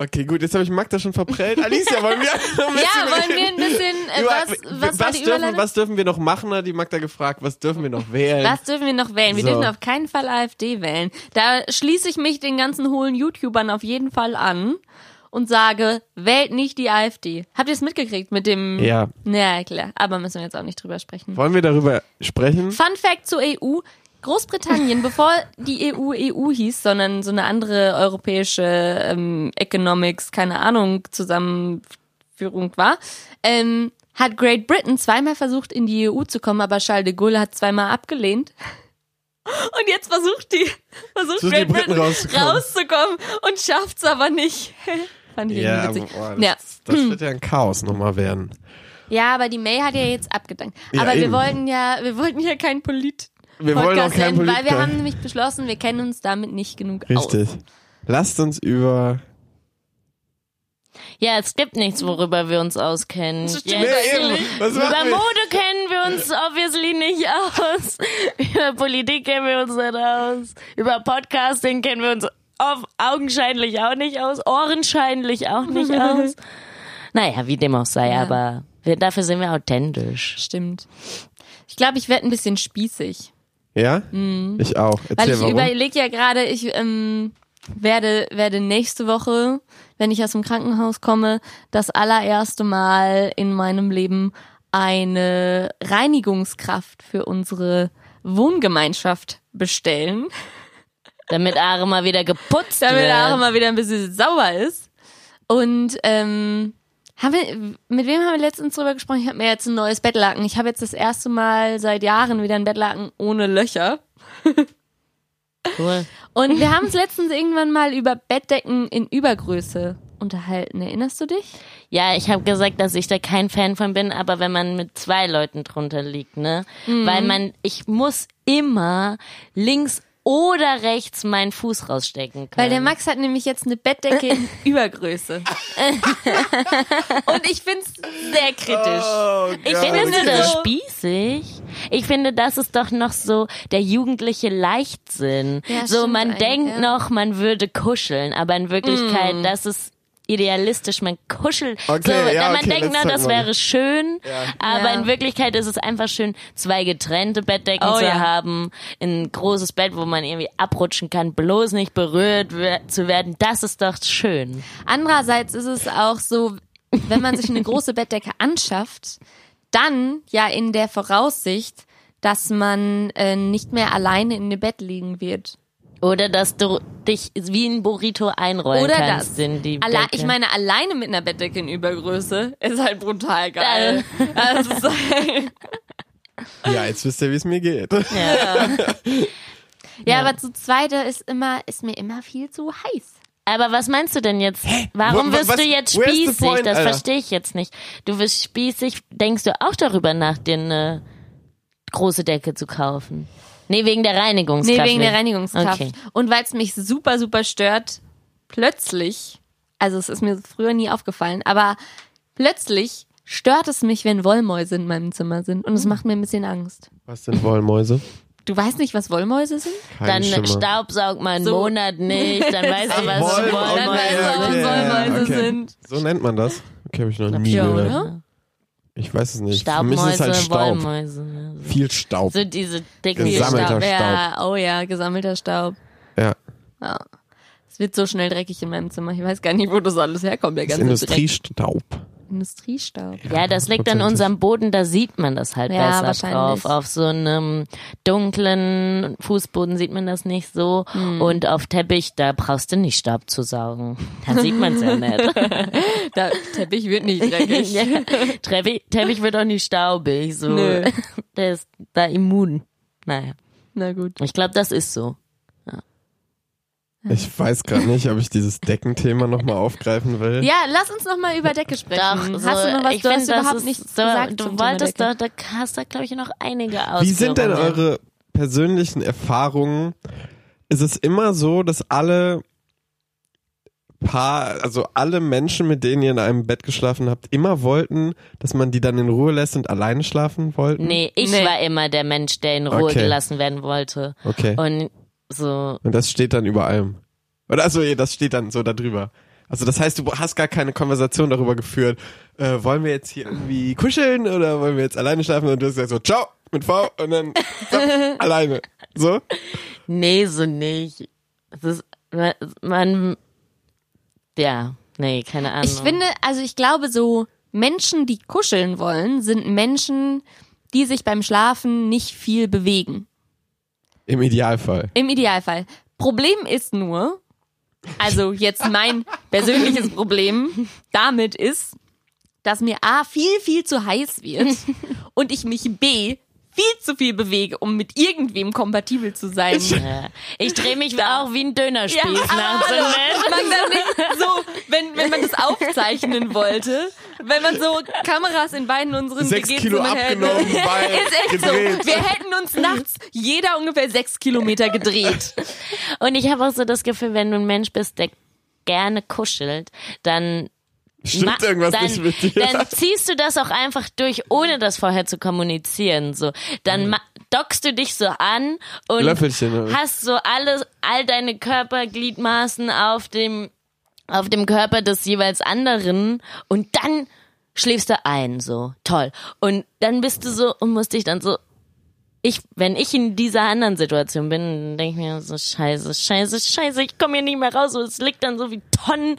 Okay, gut, jetzt habe ich Magda schon verprellt. Alicia, wollen wir [LAUGHS] ein bisschen Ja, wollen wir ein bisschen... Äh, was, was, war die dürfen, was dürfen wir noch machen, hat die Magda gefragt. Was dürfen wir noch wählen? Was dürfen wir noch wählen? Wir So. dürfen auf keinen Fall AfD wählen. Da schließe ich mich den ganzen hohlen YouTubern auf jeden Fall an und sage, wählt nicht die AfD. Habt ihr es mitgekriegt mit dem... Ja. Ja, klar. Aber müssen wir jetzt auch nicht drüber sprechen. Wollen wir darüber sprechen? Fun Fact zur EU. Großbritannien, [LAUGHS] bevor die EU EU hieß, sondern so eine andere europäische ähm, Economics, keine Ahnung, Zusammenführung war, ähm, hat Great Britain zweimal versucht, in die EU zu kommen, aber Charles de Gaulle hat zweimal abgelehnt. [LAUGHS] Und jetzt versucht die, versucht Great Britain rauszukommen. rauszukommen und schafft's aber nicht. [LAUGHS] Fand ich Ja, irgendwie aber, witzig. boah, das, ja. das wird ja ein Chaos nochmal werden. ja, aber die May hat ja jetzt abgedankt. Ja, aber wir eben. wollten ja, wir wollten ja kein Polit Wir wollen auch Podcast kein enden, weil wir haben nämlich beschlossen, wir kennen uns damit nicht genug aus. Richtig. Lasst uns über. Ja, es gibt nichts, worüber wir uns auskennen. stimmt Ja. Was Über wir? Mode kennen wir uns obviously nicht aus. [LAUGHS] Über Politik kennen wir uns nicht aus. Über Podcasting kennen wir uns auf, augenscheinlich auch nicht aus. Ohrenscheinlich auch nicht [LAUGHS] aus. Naja, wie dem auch sei, Ja. aber wir, dafür sind wir authentisch. Stimmt. Ich glaube, ich werde ein bisschen spießig. Ja? Ich auch. Weil Erzähl ich warum. überlege ja gerade, ich ähm, werde, werde nächste Woche, wenn ich aus dem Krankenhaus komme, das allererste Mal in meinem Leben eine Reinigungskraft für unsere Wohngemeinschaft bestellen, Damit Are mal wieder geputzt damit wird. er auch mal wieder ein bisschen sauber ist. Und ähm, haben wir, mit wem haben wir letztens drüber gesprochen? Ich habe mir jetzt ein neues Bettlaken. Ich habe jetzt das erste Mal seit Jahren wieder ein Bettlaken ohne Löcher. Cool. Und wir haben uns letztens irgendwann mal über Bettdecken in Übergröße unterhalten. Erinnerst du dich? Ja, ich habe gesagt, dass ich da kein Fan von bin, aber wenn man mit zwei Leuten drunter liegt, ne? Mhm. Weil man, ich muss immer links oder rechts meinen Fuß rausstecken können. Weil der Max hat nämlich jetzt eine Bettdecke in [LAUGHS] Übergröße. Und ich find's sehr kritisch. Oh, Ich finde das so- spießig? Ich finde, das ist doch noch so der jugendliche Leichtsinn. Ja, so, man denkt ja. noch, man würde kuscheln, aber in Wirklichkeit, Mm. das ist idealistisch, man kuschelt. Okay, so, ja, man okay, denkt talk das wäre schön, aber Ja. in Wirklichkeit ist es einfach schön, zwei getrennte Bettdecken Oh, zu ja. haben, ein großes Bett, wo man irgendwie abrutschen kann, bloß nicht berührt zu werden. Das ist doch schön. Andererseits ist es auch so, wenn man sich eine große Bettdecke anschafft, dann ja in der Voraussicht, dass man äh, nicht mehr alleine in dem Bett liegen wird. Oder dass du dich wie ein Burrito einrollen Oder kannst das. in die Alle, Decke. ich meine, alleine mit einer Bettdecke in Übergröße ist halt brutal geil. Also, es [LAUGHS] ist halt, Ja, jetzt wisst ihr, wie es mir geht. ja. ja, aber zu zweit ist immer, ist mir immer viel zu heiß. Aber was meinst du denn jetzt? Warum Wa- wa- wirst was- du jetzt spießig? point, das verstehe ich jetzt nicht. Du wirst spießig, denkst du auch darüber nach, dir eine große Decke zu kaufen? Nee, wegen der Reinigungskraft. Nee, wegen der. Reinigungskraft. Okay. Und weil es mich super, super stört, plötzlich, also es ist mir früher nie aufgefallen, aber plötzlich stört es mich, wenn Wollmäuse in meinem Zimmer sind. Und es macht mir ein bisschen Angst. Was sind Wollmäuse? Du weißt nicht, was Wollmäuse sind? Kein Dann Schimmer. staubsaug mal einen So. Monat nicht, dann [LAUGHS] weißt du, was Woll- Wollmäuse Dann weißt du, was sind. Wollmäuse okay. sind. So nennt man das? Okay, habe ich noch nie Ja, gehört. oder? Ich weiß es nicht. Für mich ist Staubmäuse, es halt Staub. Wollmäuse. ja. Viel Staub. So diese dicken Gesammelter Staub. Ja, oh ja, gesammelter Staub. Ja. Ja. Es wird so schnell dreckig in meinem Zimmer. Ich weiß gar nicht, wo das alles herkommt, der Das ganze Industriestaub. Dreck. Industriestaub. Ja, das liegt an unserem Boden, da sieht man das halt Ja, besser wahrscheinlich. drauf. Auf so einem dunklen Fußboden sieht man das nicht so. Hm. Und auf Teppich, da brauchst du nicht Staub zu saugen. Da sieht man es ja nicht. [LAUGHS] Der Teppich wird nicht dreckig. [LAUGHS] ja. Teppich, Teppich wird auch nicht staubig. So. Nö. [LAUGHS] Der ist da immun. Naja, Na gut. ich glaube, das ist so. Ich weiß gerade nicht, ob ich dieses Deckenthema nochmal aufgreifen will. Ja, lass uns noch mal über Decke sprechen. Doch, hast so, du noch was? ich du find, hast überhaupt nichts so, gesagt Du zum Thema wolltest Decke. da, da hast du, glaube ich, noch einige aus. Wie sind denn eure persönlichen Erfahrungen? Ist es immer so, dass alle Paar, also alle Menschen, mit denen ihr in einem Bett geschlafen habt, immer wollten, dass man die dann in Ruhe lässt und alleine schlafen wollten? Nee, ich Nee. war immer der Mensch, der in Ruhe Okay. gelassen werden wollte. Okay. Und so, Und das steht dann über allem. Oder also, das steht dann so da drüber. Also das heißt, du hast gar keine Konversation darüber geführt. Äh, wollen wir jetzt hier irgendwie kuscheln oder wollen wir jetzt alleine schlafen? Und du hast gesagt so, ciao, mit V und dann so, [LAUGHS] alleine. So? nee, so nicht. Es ist, man, ja, nee, keine Ahnung. Ich finde, also ich glaube, so Menschen, die kuscheln wollen, sind Menschen, die sich beim Schlafen nicht viel bewegen. Im Idealfall. Im Idealfall. Problem ist nur, also jetzt mein [LAUGHS] persönliches Problem damit ist, dass mir A viel, viel zu heiß wird [LAUGHS] und ich mich B viel zu viel bewege, um mit irgendwem kompatibel zu sein. ja. Ich drehe mich auch wie ein Dönerspieß aber nachts im Bett. so, wenn, wenn man das aufzeichnen wollte, wenn man so Kameras in beiden unseren Sechs WG Kilo hätte. abgenommen, Ist echt so. Wir hätten uns nachts jeder ungefähr sechs Kilometer gedreht. Und ich habe auch so das Gefühl, wenn du ein Mensch bist, der gerne kuschelt, dann Stimmt irgendwas dann, nicht mit dir? Dann ziehst du das auch einfach durch, ohne das vorher zu kommunizieren. So, dann ma- dockst du dich so an und Löffelchen, hast so alle, all deine Körpergliedmaßen auf dem, auf dem Körper des jeweils anderen und dann schläfst du ein, so toll. Und dann bist du so und musst dich dann so ich, wenn ich in dieser anderen Situation bin, denke ich mir so, scheiße, scheiße, scheiße, ich komme hier nicht mehr raus. Und es liegt dann so wie Tonnen,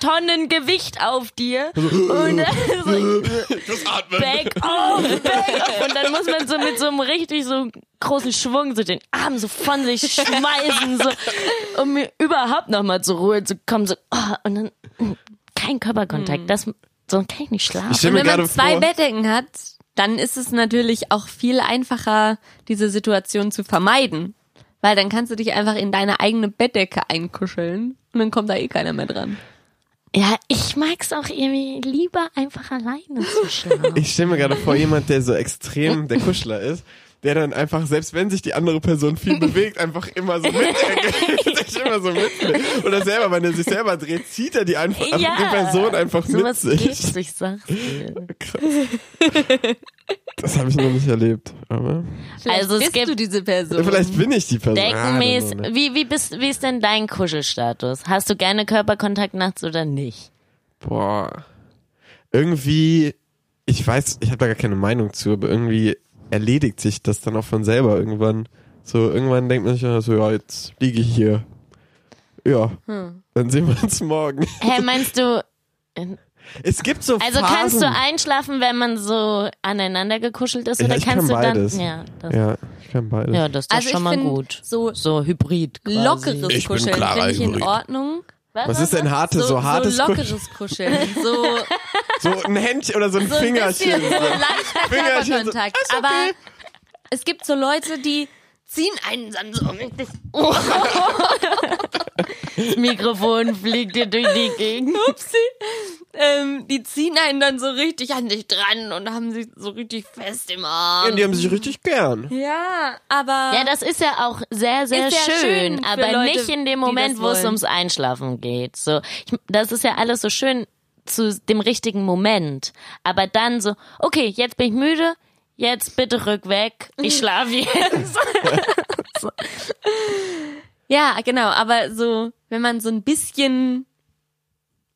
Tonnen Gewicht auf dir. Und dann [LAUGHS] so, Das Atmen. back off, back off. Und dann muss man so mit so einem richtig so großen Schwung so den Arm so von sich schmeißen, so, um mir überhaupt nochmal zur Ruhe zu kommen. So, oh, und dann mm, kein Körperkontakt. Das, so kann ich nicht schlafen. Ich Und wenn man zwei vor, Bettdecken hat, dann ist es natürlich auch viel einfacher, diese Situation zu vermeiden. Weil dann kannst du dich einfach in deine eigene Bettdecke einkuscheln und dann kommt da eh keiner mehr dran. Ja, ich mag's auch irgendwie lieber einfach alleine zu schlafen. [LAUGHS] ich stelle mir gerade vor, jemand, der so extrem der Kuschler ist, der dann einfach, selbst wenn sich die andere Person viel [LAUGHS] bewegt, einfach immer so mit, [LAUGHS] [LAUGHS] sich immer so mit, oder selber, wenn er sich selber dreht, zieht er die einfach, Ja. die Person einfach mit sich. gibt's, ich sag's dir. Das habe ich noch nicht erlebt, aber Vielleicht Also es bist gibt- du diese Person. vielleicht bin ich die Person. Deckenmäßig. Ah. Wie, wie, bist, wie ist denn dein Kuschelstatus? Hast du gerne Körperkontakt nachts oder nicht? Boah. Irgendwie, ich weiß, ich habe da gar keine Meinung zu, aber irgendwie erledigt sich das dann auch von selber irgendwann. So, irgendwann denkt man sich ja so, ja, jetzt liege ich hier. Ja, Hm. dann sehen wir uns morgen. Hä, [LAUGHS] meinst du, Es gibt so Also Phasen. kannst du einschlafen, wenn man so aneinander gekuschelt ist, Ja, oder ich kannst kann du beides. dann? Ja, das, Ja, ich kann beides. ja, das ist Also schon mal gut. so So Hybrid. Quasi. lockeres Ich Kuscheln finde ich in Hybrid. Ordnung. Was ist denn hartes, so, hartes so Kuscheln? lockeres Kuscheln. So, [LAUGHS] So ein Händchen oder so ein so ein Fingerchen. bisschen so leichter [LAUGHS] Fingerchen, so, Körperkontakt. ist okay. Aber es gibt so Leute, die ziehen einen dann so richtig. Das Mikrofon fliegt dir durch die Gegend. Upsi. Ähm, die ziehen einen dann so richtig an sich dran und haben sich so richtig fest im Ja, Arm. die haben sich richtig gern. Ja, aber Ja, das ist ja auch sehr, sehr Ist ja schön schön, aber Leute, nicht in dem Moment, wo es ums Einschlafen geht. So, ich, das ist ja alles so schön zu dem richtigen Moment. Aber dann so, okay, jetzt bin ich müde, jetzt bitte rückweg, ich schlafe [LAUGHS] jetzt. [LAUGHS] Ja, genau, aber so, wenn man so ein bisschen,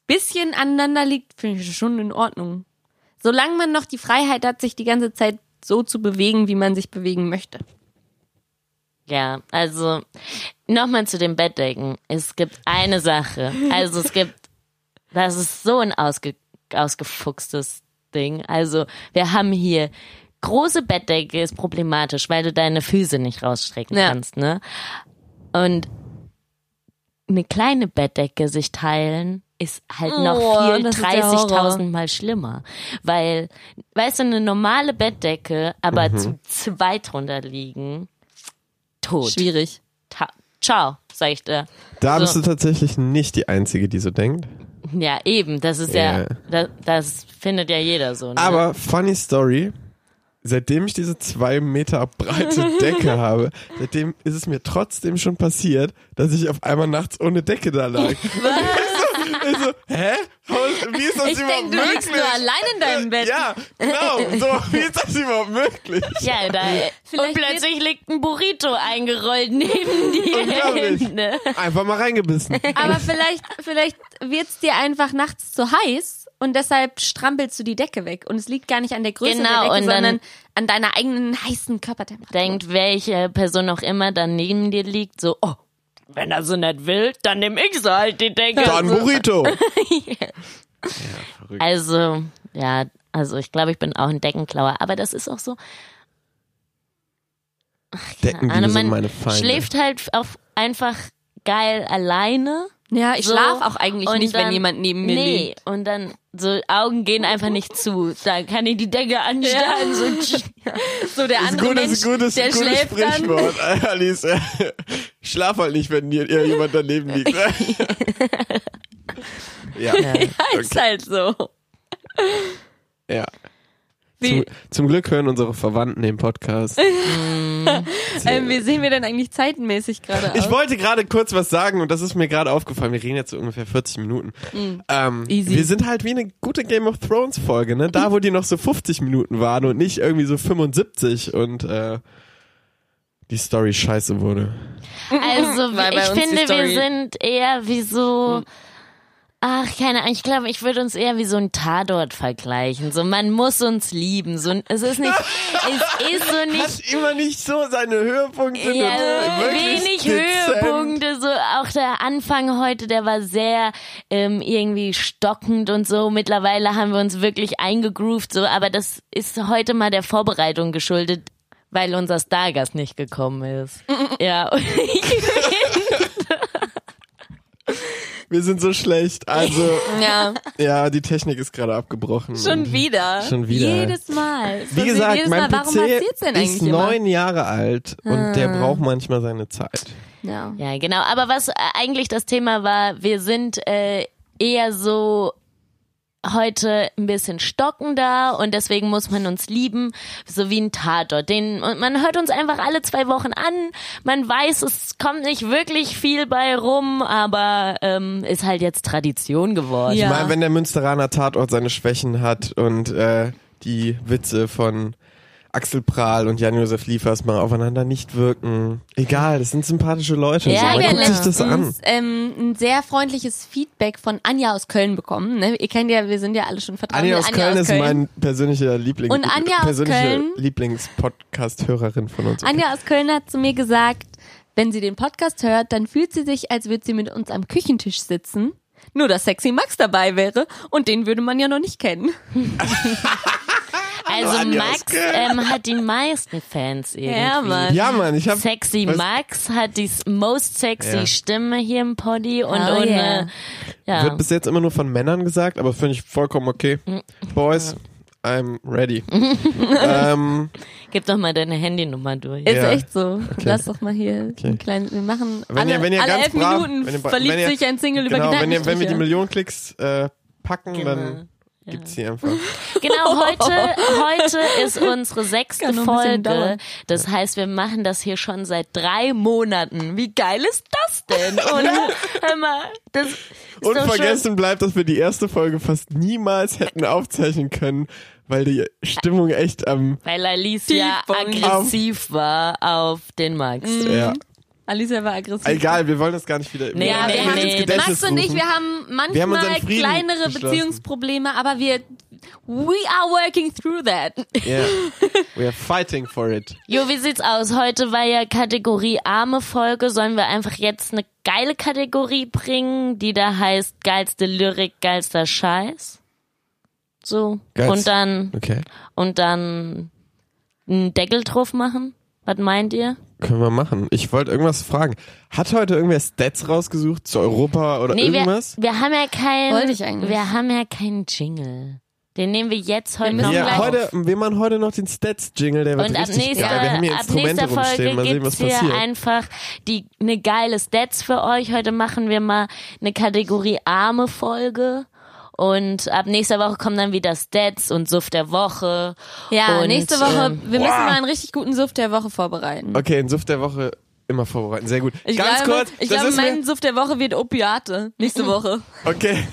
bisschen aneinander liegt, finde ich das schon in Ordnung. Solange man noch die Freiheit hat, sich die ganze Zeit so zu bewegen, wie man sich bewegen möchte. Ja, also nochmal zu dem Bettdecken. Es gibt eine Sache. Also es gibt, das ist so ein ausge, ausgefuchstes Ding. Also wir haben hier große Bettdecke ist problematisch, weil du deine Füße nicht rausstrecken Ja. kannst, ne? Und eine kleine Bettdecke sich teilen ist halt noch Oh, viel ist der 30.000 Mal schlimmer. Weil, weißt du, eine normale Bettdecke, aber zu zweit drunter liegen, tot. Schwierig. Ta Ciao, sag ich dir. Da So. bist du tatsächlich nicht die Einzige, die so denkt. Ja, eben, das ist ja, Ja. das, das findet ja jeder so. Ne? Aber funny Story, seitdem ich diese zwei Meter breite [LAUGHS] Decke habe, seitdem ist es mir trotzdem schon passiert, dass ich auf einmal nachts ohne Decke da lag. [LAUGHS] Was? Ich so, hä? Wie ist das Ich überhaupt denke, du liegst möglich? nur allein in deinem Bett. Ja, genau. So, wie ist das überhaupt möglich? ja, da, und plötzlich liegt ein Burrito eingerollt neben dir. Ne? Einfach mal reingebissen. Aber vielleicht, vielleicht wird's dir einfach nachts zu heiß und deshalb strampelst du die Decke weg. Und es liegt gar nicht an der Größe Genau, der Decke, sondern an deiner eigenen heißen Körpertemperatur. Denkt, welche Person auch immer dann neben dir liegt, so, oh, wenn er so nicht will, dann nehm ich so halt die Decke. Dann Burrito. [LAUGHS] Also, ja, also ich glaube, ich bin auch ein Deckenklauer, aber das ist auch so, Deckendiebe Ahnung, sind meine Feinde. schläft halt auf einfach geil alleine. Ja, ich So, schlaf auch eigentlich und nicht, wenn dann- jemand neben mir nee, liegt. und dann so Augen gehen einfach nicht zu. Da kann ich die Decke anstarren. So, [LAUGHS] So der ist andere gutes, Mensch, gutes, der gutes schläft dann. Sprichwort, [LAUGHS] Alice. Ich schlaf halt nicht, wenn dir jemand daneben liegt. ja, [LAUGHS] Ja, ist halt so. ja. Wie, Zum, zum Glück hören unsere Verwandten den Podcast. [LAUGHS] [LAUGHS] ähm, wie sehen wir denn eigentlich zeitenmäßig gerade aus? Ich wollte gerade kurz was sagen und das ist mir gerade aufgefallen. Wir reden jetzt so ungefähr 40 Minuten. Ähm, Mm. Easy. Wir sind halt wie eine gute Game of Thrones Folge, ne? Da, wo die noch so 50 Minuten waren und nicht irgendwie so 75 und äh, die Story scheiße wurde. Also ich finde, wir sind eher wie so. Ach, keine Ahnung, ich glaube, ich würde uns eher wie so ein Tatort vergleichen. So, man muss uns lieben. So, es ist nicht, [LAUGHS] es ist so nicht Hat immer nicht so seine Höhepunkte. Ja, wenig dezent. Höhepunkte, so auch der Anfang heute, der war sehr ähm, irgendwie stockend und so. Mittlerweile haben wir uns wirklich eingegroovt, so, aber das ist heute mal der Vorbereitung geschuldet, weil unser Stargast nicht gekommen ist. [LAUGHS] ja, [LAUGHS] Wir sind so schlecht. Also, [LAUGHS] ja, ja, die Technik ist gerade abgebrochen. schon wieder. Schon wieder. Jedes Mal. Wie gesagt, jedes mein Mal. Warum PC passiert's denn eigentlich ist? Ah. neun Jahre alt und der braucht manchmal seine Zeit. Ja. ja, genau. Aber was äh, eigentlich das Thema war, wir sind äh, eher so heute ein bisschen stockender und deswegen muss man uns lieben, so wie ein Tatort. Den, und man hört uns einfach alle zwei Wochen an. Man weiß, es kommt nicht wirklich viel bei rum, aber ähm, ist halt jetzt Tradition geworden. Ja. Ich meine, wenn der Münsteraner Tatort seine Schwächen hat und äh, die Witze von Axel Prahl und Jan-Josef Liefers mal aufeinander nicht wirken. Egal, das sind sympathische Leute. Ja, so, man guckt sich das an. ähm, ein sehr freundliches Feedback von Anja aus Köln bekommen. Ne? Ihr kennt ja, wir sind ja alle schon vertraut. Anja aus Köln ist mein persönlicher Liebling Und Anja aus persönliche Köln- Lieblings-Podcast-Hörerin von uns. Anja aus Köln hat zu mir gesagt, wenn sie den Podcast hört, dann fühlt sie sich, als würde sie mit uns am Küchentisch sitzen Nur, dass Sexy Max dabei wäre und den würde man ja noch nicht kennen. [LAUGHS] Also. Max ähm, hat die meisten Fans irgendwie. Ja, Mann. Ja, Mann, ich hab. Sexy Was- Max hat die most sexy Ja. Stimme hier im Poddy und Oh, ohne, yeah. ja. Wird bis jetzt immer nur von Männern gesagt, aber finde ich vollkommen okay. Boys, I'm ready. [LAUGHS] ähm, Gib doch mal deine Handynummer durch. Ist Ja. echt so. Lass doch mal hier einen kleinen, wir machen wenn alle, ihr, wenn ihr alle ganz elf brav, Minuten wenn ihr, verliebt wenn ihr, sich ein Single über genau, wenn, ihr, wenn wir die. Millionen Klicks äh, packen, Genau. dann gibt's die einfach. [LAUGHS] Genau, heute, heute ist unsere sechste Folge. Das heißt, wir machen das hier schon seit drei Monaten. Wie geil ist das denn? [LAUGHS] Und hör mal, das ist doch schon, Unvergessen bleibt, dass wir die erste Folge fast niemals hätten aufzeichnen können, weil die Stimmung echt am weil Alicia aggressiv war auf den Max. ja. Alicia war aggressiv. Egal, wir wollen das gar nicht wieder Nee, Ja, nee, wir nee, haben, Gedächtnis Max und ich, rufen. wir haben Wir haben manchmal unseren Frieden kleinere. Beziehungsprobleme, aber wir, we are working through that. Yeah. [LAUGHS] We are fighting for it. Jo, wie sieht's aus? Heute war ja Kategorie arme Folge. Sollen wir einfach jetzt eine geile Kategorie bringen, die da heißt geilste Lyrik, geilster Scheiß? So. Geilst- Und dann, Okay. und dann einen Deckel drauf machen? Was meint ihr? Können wir machen. Ich wollte irgendwas fragen. Hat heute irgendwer Stats rausgesucht zu Europa oder Nee, wir, irgendwas? wir haben ja keinen, Wollte ich eigentlich. wir haben ja keinen Jingle. Den nehmen wir jetzt heute müssen noch Ja, gleich- heute, wir machen heute noch den Stats-Jingle, der wird Und ab richtig nächster, geil. Wir haben hier ab Instrumente nächster Folge rumstehen, mal sehen, was passiert. einfach die eine geile Stats für euch. Heute machen wir mal eine Kategorie arme Folge. Und ab nächster Woche kommen dann wieder Stats und Suff der Woche. Ja, und, nächste Woche, ähm, wir müssen boah. mal einen richtig guten Suff der Woche vorbereiten. Okay, in Suft der Woche immer vorbereiten. Sehr gut. Ich Ganz glaube, kurz, ich das glaube ist mein mir, Suff der Woche wird Opiate. Nächste [LAUGHS] Woche. Okay,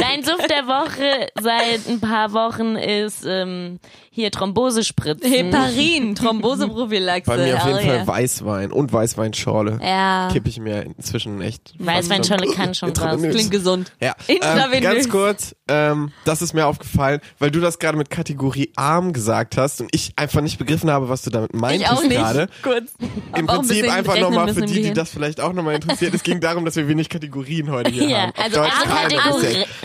Dein Suff der Woche seit ein paar Wochen ist ähm, hier Thrombosespritzen. Heparin, [LAUGHS] Thromboseprophylaxe. bei mir auf jeden Oh, Fall ja. Weißwein und Weißweinschorle. Ja, Kippe ich mir inzwischen echt. Weißweinschorle kann schon was. Klingt gesund. Ja, ähm, ganz kurz, ähm, das ist mir aufgefallen, weil du das gerade mit Kategorie arm gesagt hast und ich einfach nicht begriffen habe, was du damit Ich meintest auch nicht. gerade. [LAUGHS] Kurz. Im ein Prinzip bisschen einfach nochmal für die, die das vielleicht auch nochmal interessiert. Es ging darum, dass wir wenig Kategorien heute hier [LAUGHS] Ja, haben. Auf also Deutsch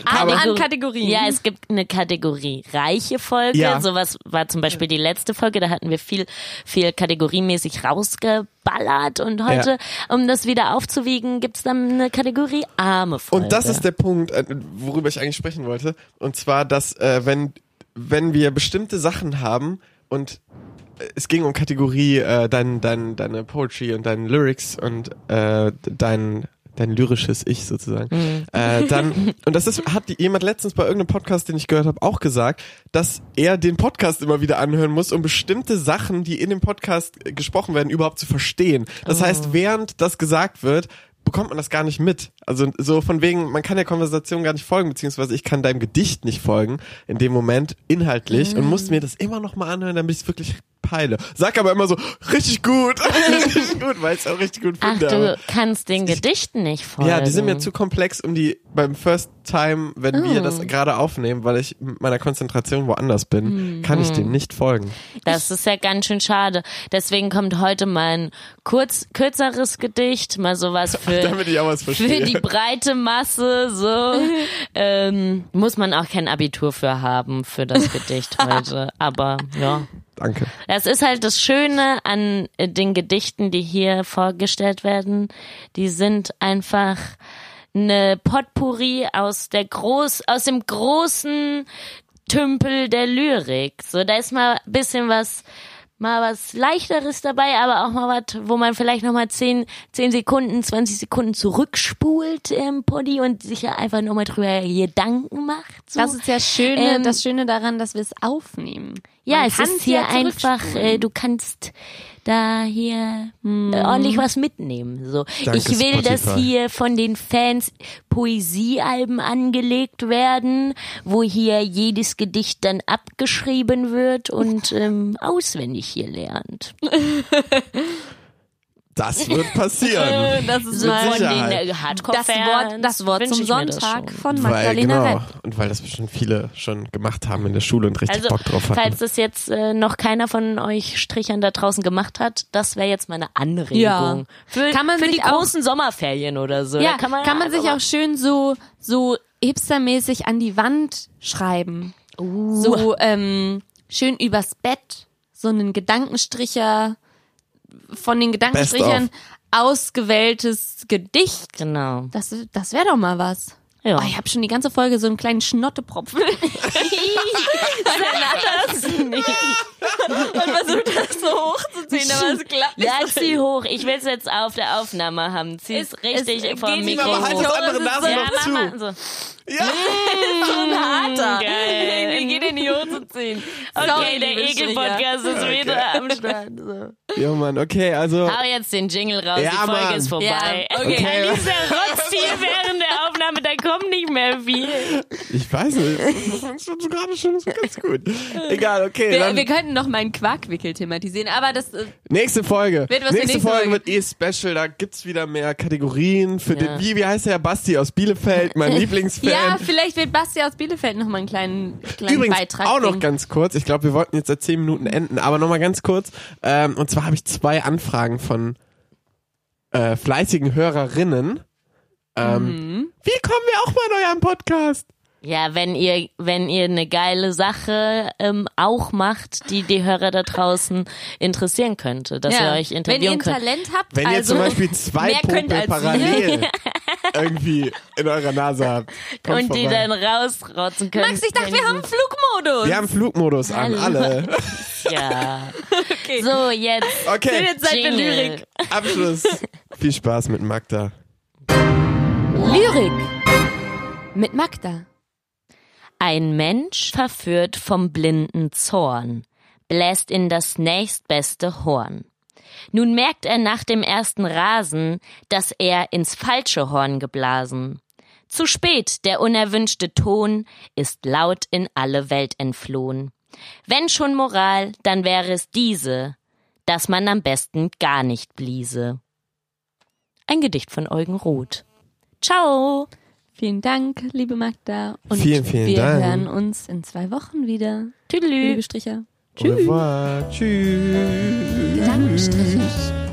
an Kategorien. Ja, es gibt eine Kategorie reiche Folge. Ja. Sowas war zum Beispiel die letzte Folge. Da hatten wir viel, viel kategoriemäßig rausgeballert. Und heute, um das wieder aufzuwiegen, gibt's dann eine Kategorie arme Folge. Und das ist der Punkt, äh, worüber ich eigentlich sprechen wollte. Und zwar, dass äh, wenn, wenn wir bestimmte Sachen haben und äh, es ging um Kategorie äh, dein, dein, deine Poetry und deine Lyrics und äh, dein dein lyrisches Ich sozusagen. Äh, dann und das ist hat jemand letztens bei irgendeinem Podcast, den ich gehört habe, auch gesagt, dass er den Podcast immer wieder anhören muss, um bestimmte Sachen, die in dem Podcast gesprochen werden, überhaupt zu verstehen. Das heißt, während das gesagt wird, bekommt man das gar nicht mit. Also so von wegen, man kann der Konversation gar nicht folgen, beziehungsweise ich kann deinem Gedicht nicht folgen in dem Moment inhaltlich und muss mir das immer noch mal anhören, damit ich es wirklich peile. Sag aber immer so, richtig gut, [LAUGHS] richtig gut, weil ich es auch richtig gut Ach, finde. du aber- kannst den Gedichten nicht folgen. ja, die sind mir zu komplex, um die beim First Time, wenn wir das gerade aufnehmen, weil ich mit meiner Konzentration woanders bin, kann ich dem nicht folgen. Das ist ja ganz schön schade. Deswegen kommt heute mal ein kurz, kürzeres Gedicht, mal sowas [LAUGHS] für, Damit ich auch was für verstehe. die breite Masse, so. [LAUGHS] ähm, muss man auch kein Abitur für haben, für das Gedicht heute. Aber, ja. Danke. Das ist halt das Schöne an äh, den Gedichten, die hier vorgestellt werden. Die sind einfach eine Potpourri aus der groß, aus dem großen Tümpel der Lyrik. So, da ist mal bisschen was, mal was leichteres dabei, aber auch mal was, wo man vielleicht noch mal zehn, zehn Sekunden, 20 Sekunden zurückspult im Poddy und sich ja einfach noch mal drüber Gedanken macht. So. Das ist ja Schöne, Ähm, das Schöne daran, dass wir es aufnehmen. Ja, Man es ist hier ja einfach, äh, du kannst da hier äh, ordentlich was mitnehmen. So, Danke, ich will, dass Spotify. hier von den Fans Poesiealben angelegt werden, wo hier jedes Gedicht dann abgeschrieben wird und [LAUGHS] ähm, auswendig hier lernt. [LAUGHS] Das wird [LAUGHS] passieren. Äh, Das ist mal von den äh, das Hardcore-Fans Wort, das Wort zum Sonntag von weil, Magdalena genau, Repp. und weil das bestimmt viele schon gemacht haben in der Schule und richtig Also, Bock drauf hatten. falls das jetzt äh, noch keiner von euch Strichern da draußen gemacht hat, das wäre jetzt meine Anregung. Ja. Für, Kann man für die auch- großen Sommerferien oder so. Ja, da kann man, sich auch schön so, so hipstermäßig an die Wand schreiben. Uh. So ähm, schön übers Bett, so einen Gedankenstricher, von den Gedankenstrichern ausgewähltes Gedicht. Genau. Das, das wäre doch mal was. Ja. Oh, ich habe schon die ganze Folge so einen kleinen Schnottepropfen. [LAUGHS] Und versucht das so hochzuziehen, aber es klappt nicht. Ja, zieh hoch. Ich will es jetzt auf der Aufnahme haben. Zieh es richtig es vom geht nicht, Mikro aber halt das hoch. andere Das ist Nasenloch Ja, mach zu. so. Ja. ein harter. [LAUGHS] Geil. Die geht in die Hose ziehen. Okay, Sorry, der Ekel-Podcast ist wieder am [LAUGHS] Start. So. ja, Mann, okay, also. Hau jetzt den Jingle raus, Ja, die Folge Mann. ist vorbei. Ja, okay. Kann dieser [LAUGHS] Rotz hier während der Aufnahme, da kommt nicht mehr viel. Ich weiß nicht. Das schon so gerade schon so ganz gut. Egal, okay. Wir, Dann wir könnten noch meinen Quarkwickel thematisieren, aber das äh, nächste Folge. Wird was für nächste nächste Folge Folge. wird eh special. Da gibt's wieder mehr Kategorien für Ja. den. Wie, wie heißt der Herr Basti aus Bielefeld, mein Lieblingsfan. Ja, vielleicht wird Basti aus Bielefeld noch mal einen kleinen, kleinen Übrigens Beitrag auch noch bringen. ganz kurz. Ich glaube, wir wollten jetzt seit zehn Minuten enden, aber noch mal ganz kurz. Ähm, und zwar habe ich zwei Anfragen von äh, fleißigen Hörerinnen. Ähm, Mhm. Wie kommen wir auch mal in eurem Podcast? Ja, wenn ihr, wenn ihr eine geile Sache ähm, auch macht, die die Hörer da draußen interessieren könnte, dass ihr euch Wenn ihr interviewen ein könnt. Talent habt, Wenn ihr also zum Beispiel zwei mehr könnt Popel als wir. parallel [LAUGHS] irgendwie in eurer Nase habt. Und die vorbei. dann rausrotzen können. Max, ich dachte, wir haben Flugmodus. Wir haben Flugmodus an, Hallo. alle. [LAUGHS] Ja. okay. So, jetzt. Okay, Jetzt Zeit für Jingle. Lyrik. Abschluss. Viel Spaß mit Magda. Lyrik mit Magda. Ein Mensch verführt vom blinden Zorn, bläst in das nächstbeste Horn. Nun merkt er nach dem ersten Rasen, dass er ins falsche Horn geblasen. Zu spät, der unerwünschte Ton ist laut in alle Welt entflohen. Wenn schon Moral, dann wäre es diese, dass man am besten gar nicht bliese. Ein Gedicht von Eugen Roth. Ciao! Vielen Dank, liebe Magda. Und Vielen, vielen wir Dank. hören uns in zwei Wochen wieder. Tüdelü! Liebe Stricher. Revoir. Tschüss. Gedankenstriche.